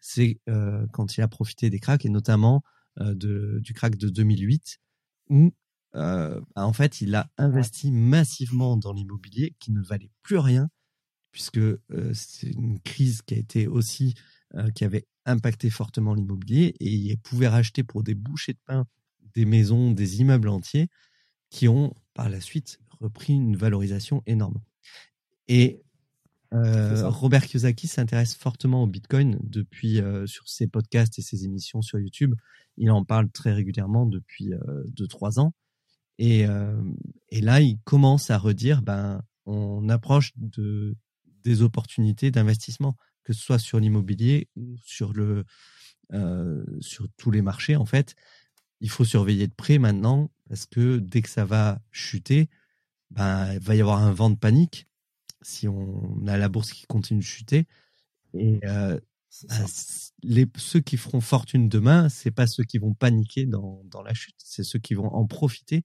c'est euh, quand il a profité des cracks et notamment de, du crack de 2008 où en fait il a investi massivement dans l'immobilier qui ne valait plus rien puisque c'est une crise qui a été aussi qui avait impacté fortement l'immobilier et il pouvait racheter pour des bouchées de pain des maisons, des immeubles entiers qui ont par la suite repris une valorisation énorme. Et Robert Kiyosaki s'intéresse fortement au Bitcoin depuis sur ses podcasts et ses émissions sur YouTube. Il en parle très régulièrement depuis 2-3 ans. Et, et, là, il commence à redire, ben, on approche de, des opportunités d'investissement, que ce soit sur l'immobilier ou sur, le, euh, sur tous les marchés. En fait, il faut surveiller de près maintenant parce que dès que ça va chuter, ben, il va y avoir un vent de panique si on a la bourse qui continue de chuter. Et euh, ben, les, ceux qui feront fortune demain, c'est pas ceux qui vont paniquer dans, dans la chute, c'est ceux qui vont en profiter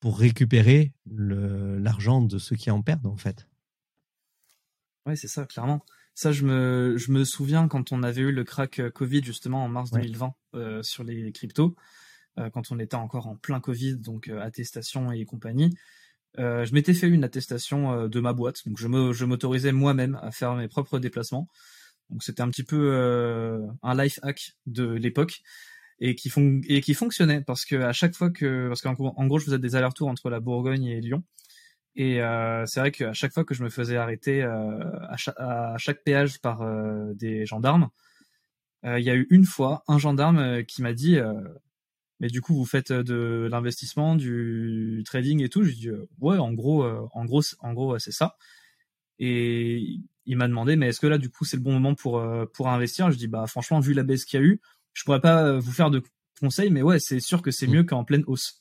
pour récupérer l'argent de ceux qui en perdent en fait. Ouais, c'est ça, clairement. Ça, je me, je me souviens quand on avait eu le crack euh, Covid justement en mars 2020 euh, sur les cryptos, quand on était encore en plein Covid, donc attestation et compagnie. je m'étais fait une attestation de ma boîte, donc je m'autorisais moi-même à faire mes propres déplacements. Donc c'était un petit peu un life hack de l'époque et qui et qui fonctionnait parce que à chaque fois que parce qu'en en gros je faisais des allers-retours entre la Bourgogne et Lyon et euh, c'est vrai qu'à chaque fois que je me faisais arrêter euh, à, chaque, péage par euh, des gendarmes, il y a eu une fois un gendarme qui m'a dit mais du coup vous faites de l'investissement, du trading et tout. Je dis ouais en gros en gros en gros c'est ça. Et il m'a demandé mais est-ce que là du coup c'est le bon moment pour pour investir? Je dis bah franchement vu la baisse qu'il y a eu, je pourrais pas vous faire de conseils mais ouais c'est sûr que c'est mmh. mieux qu'en pleine hausse.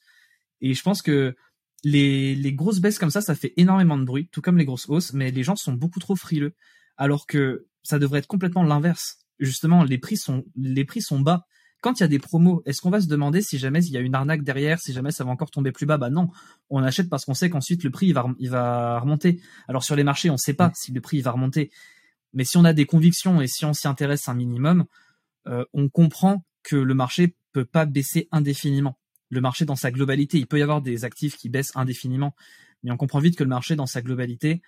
Et je pense que les, les grosses baisses comme ça, ça fait énormément de bruit, tout comme les grosses hausses, mais les gens sont beaucoup trop frileux. Alors que ça devrait être complètement l'inverse. Justement, les prix sont, les prix sont bas. Quand il y a des promos, est-ce qu'on va se demander si jamais il y a une arnaque derrière, si jamais ça va encore tomber plus bas? Bah non, on achète parce qu'on sait qu'ensuite le prix il va, il va remonter. Alors sur les marchés, on ne sait pas si le prix il va remonter, mais si on a des convictions et si on s'y intéresse un minimum, euh, on comprend que le marché peut pas baisser indéfiniment le marché dans sa globalité. Il peut y avoir des actifs qui baissent indéfiniment, mais on comprend vite que le marché dans sa globalité,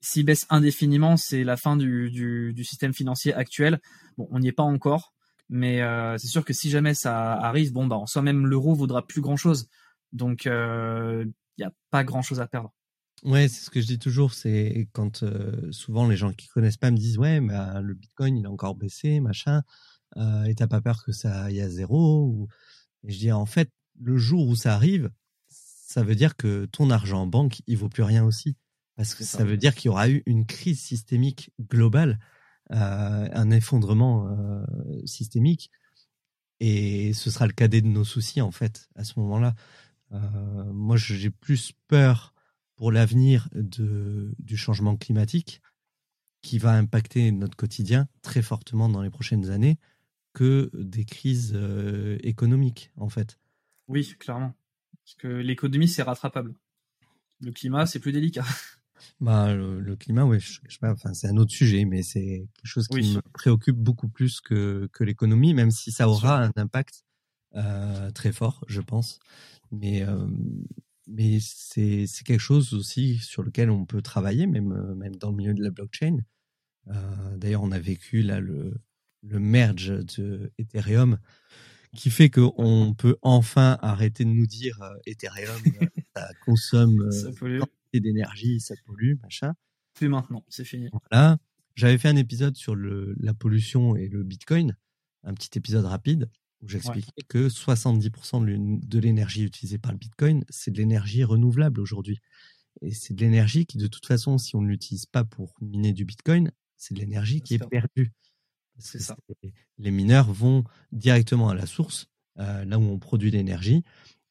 s'il baisse indéfiniment, c'est la fin du, système financier actuel. Bon, on n'y est pas encore, mais euh, c'est sûr que si jamais ça arrive, bon, bah, en soi même l'euro vaudra plus grand chose. Donc, il euh, n'y a pas grand chose à perdre. Ouais, c'est ce que je dis toujours. C'est quand euh, souvent les gens qui connaissent pas me disent ouais, bah, le Bitcoin il a encore baissé, machin, et t'as pas peur que ça aille à zéro ou... Et je dis en fait, le jour où ça arrive, ça veut dire que ton argent en banque, il vaut plus rien aussi. Parce que ça. veut dire qu'il y aura eu une crise systémique globale, euh, un effondrement euh, systémique. Et ce sera le cadet de nos soucis, en fait, à ce moment-là. Euh, moi, j'ai plus peur pour l'avenir du changement climatique qui va impacter notre quotidien très fortement dans les prochaines années que des crises euh, économiques, en fait. Oui, clairement. Parce que l'économie, c'est rattrapable. Le climat, c'est plus délicat. *laughs* Bah, le, climat, oui, je, sais pas, enfin, c'est un autre sujet, mais c'est quelque chose qui me préoccupe beaucoup plus que, que l'économie, même si ça aura un impact euh, très fort, je pense. Mais, euh, mais c'est, c'est quelque chose aussi sur lequel on peut travailler, même, euh, même dans le milieu de la blockchain. Euh, d'ailleurs, on a vécu là le, le merge de Ethereum qui fait qu'on peut enfin arrêter de nous dire euh, Ethereum, *laughs* ça consomme ça d'énergie, ça pollue, machin. Plus maintenant, c'est fini. Voilà. J'avais fait un épisode sur le, la pollution et le Bitcoin, un petit épisode rapide où j'expliquais que 70% de l'énergie utilisée par le Bitcoin, c'est de l'énergie renouvelable aujourd'hui. Et c'est de l'énergie qui, de toute façon, si on ne l'utilise pas pour miner du Bitcoin, c'est de l'énergie qui est perdue. Ça. Les mineurs vont directement à la source, euh, là où on produit l'énergie.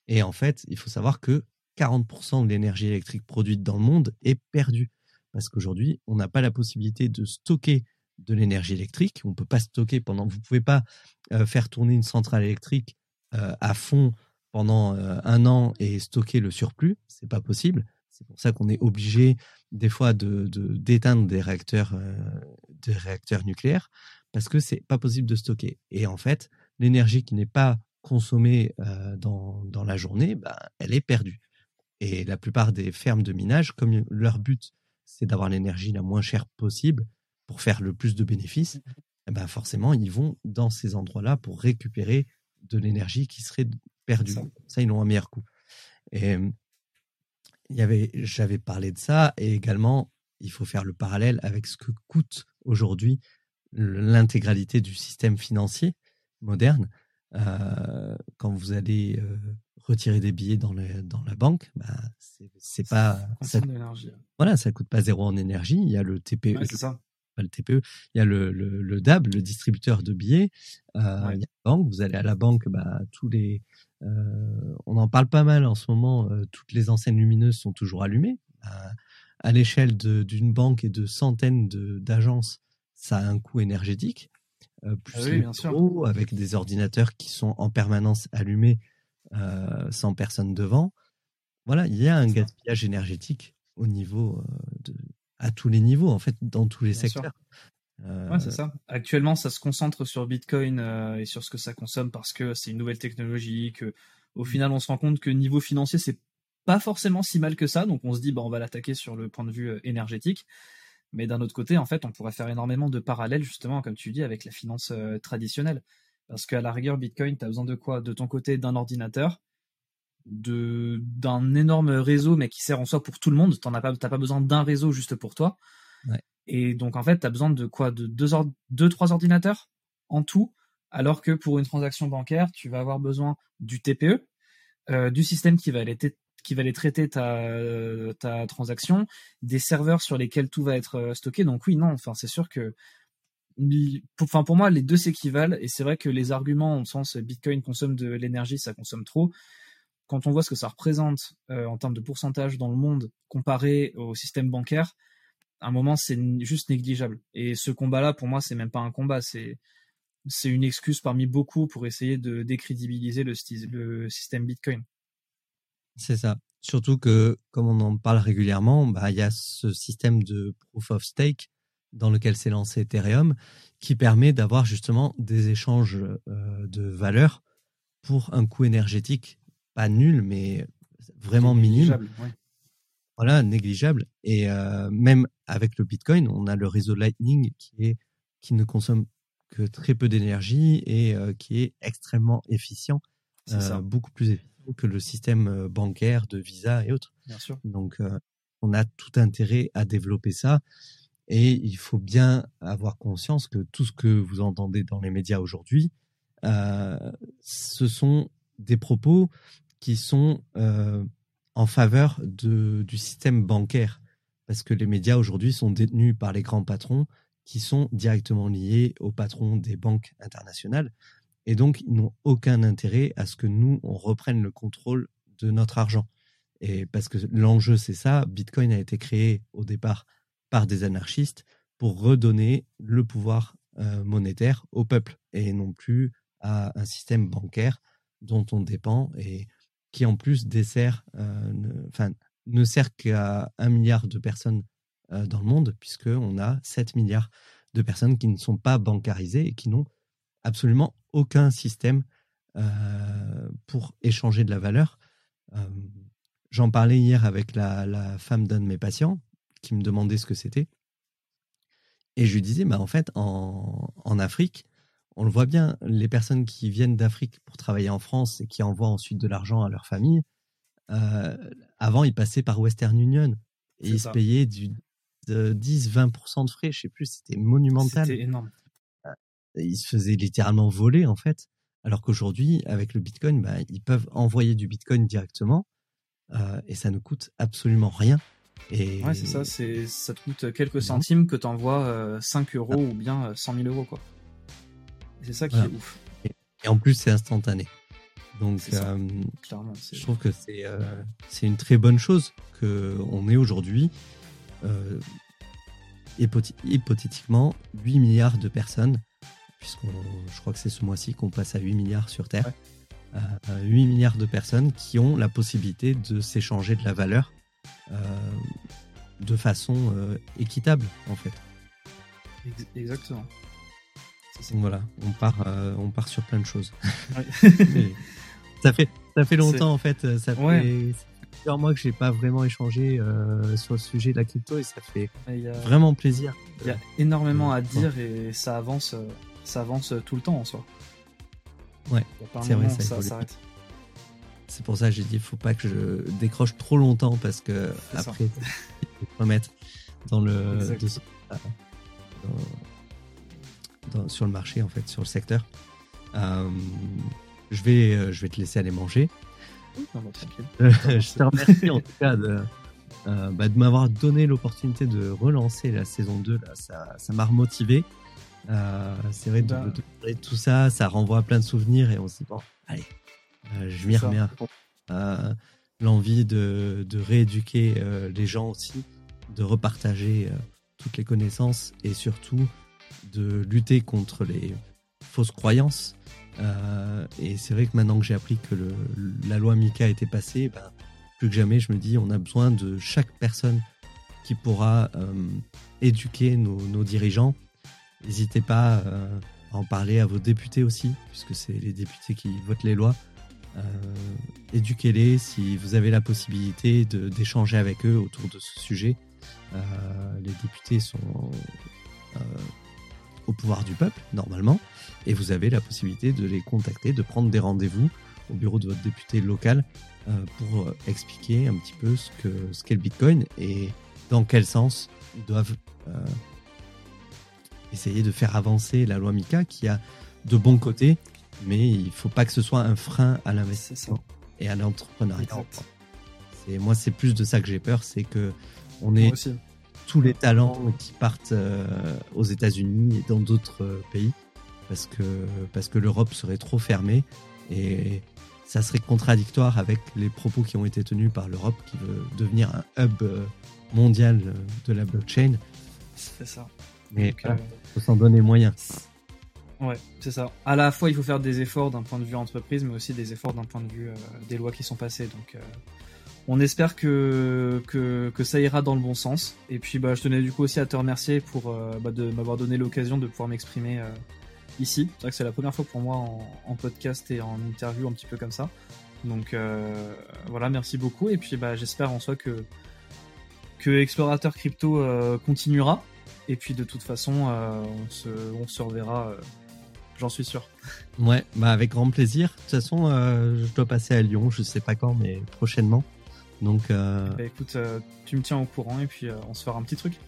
Et en fait, il faut savoir que 40% de l'énergie électrique produite dans le monde est perdue. Parce qu'aujourd'hui, on n'a pas la possibilité de stocker de l'énergie électrique. On ne peut pas stocker pendant. Vous ne pouvez pas euh, faire tourner une centrale électrique euh, à fond pendant euh, un an et stocker le surplus. C'est pas possible. C'est pour ça qu'on est obligé des fois de d'éteindre des réacteurs des réacteurs nucléaires parce que c'est pas possible de stocker. Et en fait, l'énergie qui n'est pas consommée dans, dans la journée, bah, elle est perdue. Et la plupart des fermes de minage, comme leur but c'est d'avoir l'énergie la moins chère possible, pour faire le plus de bénéfices, mmh eh ben forcément, ils vont dans ces endroits-là pour récupérer de l'énergie qui serait perdue. Ça. ils ont un meilleur coût. Et il y avait, j'avais parlé de ça, et également, il faut faire le parallèle avec ce que coûte aujourd'hui l'intégralité du système financier moderne. Euh, quand vous allez euh, retirer des billets dans, dans la banque, bah, c'est pas. Ça, voilà, ça coûte pas zéro en énergie. Il y a le TPE, ça le TPE, il y a le, le, DAB, le distributeur de billets. Euh, il y a la banque, vous allez à la banque, bah, tous les, euh, on en parle pas mal en ce moment, euh, toutes les enseignes lumineuses sont toujours allumées. à l'échelle d'une banque et de centaines d'agences, ça a un coût énergétique. plus ah oui, bien sûr. avec des ordinateurs qui sont en permanence allumés sans personne devant. Voilà, il y a un gaspillage énergétique au niveau de, à tous les niveaux, en fait, dans tous les secteurs. Ouais, c'est ça. Actuellement, ça se concentre sur Bitcoin euh, et sur ce que ça consomme parce que c'est une nouvelle technologie. Que, au mm. final, on se rend compte que niveau financier, c'est pas forcément si mal que ça. Donc, on se dit, bah, on va l'attaquer sur le point de vue euh, énergétique. Mais d'un autre côté, en fait, on pourrait faire énormément de parallèles, justement, comme tu dis, avec la finance euh, traditionnelle. Parce qu'à la rigueur, Bitcoin, tu as besoin de quoi? De ton côté, d'un ordinateur, de d'un énorme réseau mais qui sert en soi pour tout le monde. T'en as pas t'as pas besoin d'un réseau juste pour toi. Et donc en fait t'as besoin de quoi? De deux deux trois ordinateurs en tout? Alors que pour une transaction bancaire tu vas avoir besoin du TPE, euh, du système qui va aller qui va aller traiter ta ta transaction, des serveurs sur lesquels tout va être euh, stocké. Donc oui non enfin c'est sûr que enfin pour moi les deux s'équivalent et c'est vrai que les arguments en sens Bitcoin consomme de l'énergie ça consomme trop quand on voit ce que ça représente euh, en termes de pourcentage dans le monde comparé au système bancaire, à un moment, c'est juste négligeable. Et ce combat-là, pour moi, c'est même pas un combat, c'est c'est une excuse parmi beaucoup pour essayer de décrédibiliser le, le système Bitcoin. C'est ça. Surtout que, comme on en parle régulièrement, bah, il y a ce système de proof of stake dans lequel s'est lancé Ethereum, qui permet d'avoir justement des échanges euh, de valeurs pour un coût énergétique pas nul, mais vraiment minime. Voilà, négligeable. Et euh, même avec le Bitcoin, on a le réseau Lightning qui, est, qui ne consomme que très peu d'énergie et euh, qui est extrêmement efficient, euh, beaucoup plus efficient que le système bancaire de Visa et autres. Bien sûr. Donc, on a tout intérêt à développer ça. Et il faut bien avoir conscience que tout ce que vous entendez dans les médias aujourd'hui, ce sont des propos qui sont euh, en faveur de, du système bancaire. Parce que les médias aujourd'hui sont détenus par les grands patrons qui sont directement liés aux patrons des banques internationales. Et donc, ils n'ont aucun intérêt à ce que nous, on reprenne le contrôle de notre argent. Et parce que l'enjeu, c'est ça. Bitcoin a été créé au départ par des anarchistes pour redonner le pouvoir euh, monétaire au peuple et non plus à un système bancaire dont on dépend et qui en plus dessert, euh, ne, sert qu'à un milliard de personnes euh, dans le monde, puisqu'on a 7 milliards de personnes qui ne sont pas bancarisées et qui n'ont absolument aucun système pour échanger de la valeur. J'en parlais hier avec la femme d'un de mes patients qui me demandait ce que c'était. Et je lui disais, bah, en fait, en, en, Afrique, on le voit bien, les personnes qui viennent d'Afrique pour travailler en France et qui envoient ensuite de l'argent à leur famille, euh, avant, ils passaient par Western Union et ils se payaient du 10-20% de frais, je sais plus, c'était monumental. C'était énorme. Euh, ils se faisaient littéralement voler, en fait. Alors qu'aujourd'hui, avec le Bitcoin, bah, ils peuvent envoyer du Bitcoin directement euh, et ça ne coûte absolument rien. Et... Ouais, c'est ça, c'est, ça te coûte quelques centimes que tu envoies 5 euros ou bien 100 000 euros, quoi. C'est ça qui est ouf. Et, en plus, c'est instantané. Donc, euh, je trouve que c'est, euh, c'est une très bonne chose qu'on ait aujourd'hui, euh, hypothétiquement, 8 milliards de personnes, puisqu'on, je crois que c'est ce mois-ci qu'on passe à 8 milliards sur Terre. 8 milliards de personnes qui ont la possibilité de s'échanger de la valeur euh, de façon euh, équitable en fait. Exactement. voilà, on part, euh, on part sur plein de choses. *laughs* ça fait, ça fait longtemps en fait. Ça fait plusieurs mois que j'ai pas vraiment échangé sur le sujet de la crypto et ça fait vraiment plaisir. Il y a énormément à dire et ça avance, ça avance tout le temps en soi. Ouais, c'est vrai, ça s'arrête. C'est pour ça que j'ai dit, faut pas que je décroche trop longtemps parce que après, il faut remettre dans le sur le marché en fait, sur le secteur. Euh, je vais, euh, je vais te laisser aller manger. *laughs* Je te remercie en tout cas de, euh, bah, de m'avoir donné l'opportunité de relancer la saison 2. Là, ça, ça m'a remotivé. c'est vrai, de, bah. de, tout ça, ça renvoie à plein de souvenirs et on se dit, bon, allez, je m'y remets à. Euh, l'envie de, de rééduquer euh, les gens aussi, de repartager toutes les connaissances et surtout de lutter contre les fausses croyances. et c'est vrai que maintenant que j'ai appris que le, la loi Mika était passée, ben, plus que jamais, je me dis, on a besoin de chaque personne qui pourra éduquer nos, nos dirigeants. N'hésitez pas à en parler à vos députés aussi, puisque c'est les députés qui votent les lois. Euh, éduquez-les si vous avez la possibilité d'échanger avec eux autour de ce sujet. Euh, les députés sont euh, au pouvoir du peuple, normalement, et vous avez la possibilité de les contacter, de prendre des rendez-vous au bureau de votre député local pour expliquer un petit peu ce qu'est le Bitcoin et dans quel sens ils doivent essayer de faire avancer la loi MICA qui a de bons côtés mais il faut pas que ce soit un frein à l'investissement et à l'entrepreneuriat. moi, c'est plus de ça que j'ai peur, c'est que on ait tous les talents qui partent euh, aux États-Unis et dans d'autres euh, pays, parce que parce que l'Europe serait trop fermée et ça serait contradictoire avec les propos qui ont été tenus par l'Europe qui veut devenir un hub euh, mondial de la blockchain. C'est ça. Mais il faut s'en donner moyen. Ouais, c'est ça. À la fois, il faut faire des efforts d'un point de vue entreprise, mais aussi des efforts d'un point de vue euh, des lois qui sont passées. Donc, euh, on espère que, que, ça ira dans le bon sens. Et puis, bah, je tenais du coup aussi à te remercier pour euh, bah, de m'avoir donné l'occasion de pouvoir m'exprimer ici. C'est vrai que c'est la première fois pour moi en, en, podcast et en interview un petit peu comme ça. Donc, voilà, merci beaucoup. Et puis, bah, j'espère en soi que que Explorateur Crypto continuera. Et puis, de toute façon, on se, on se reverra j'en suis sûr. Ouais, bah avec grand plaisir. De toute façon, euh, je dois passer à Lyon, je sais pas quand, mais prochainement. Donc. Euh... Bah écoute, euh, tu me tiens au courant et puis on se fera un petit truc.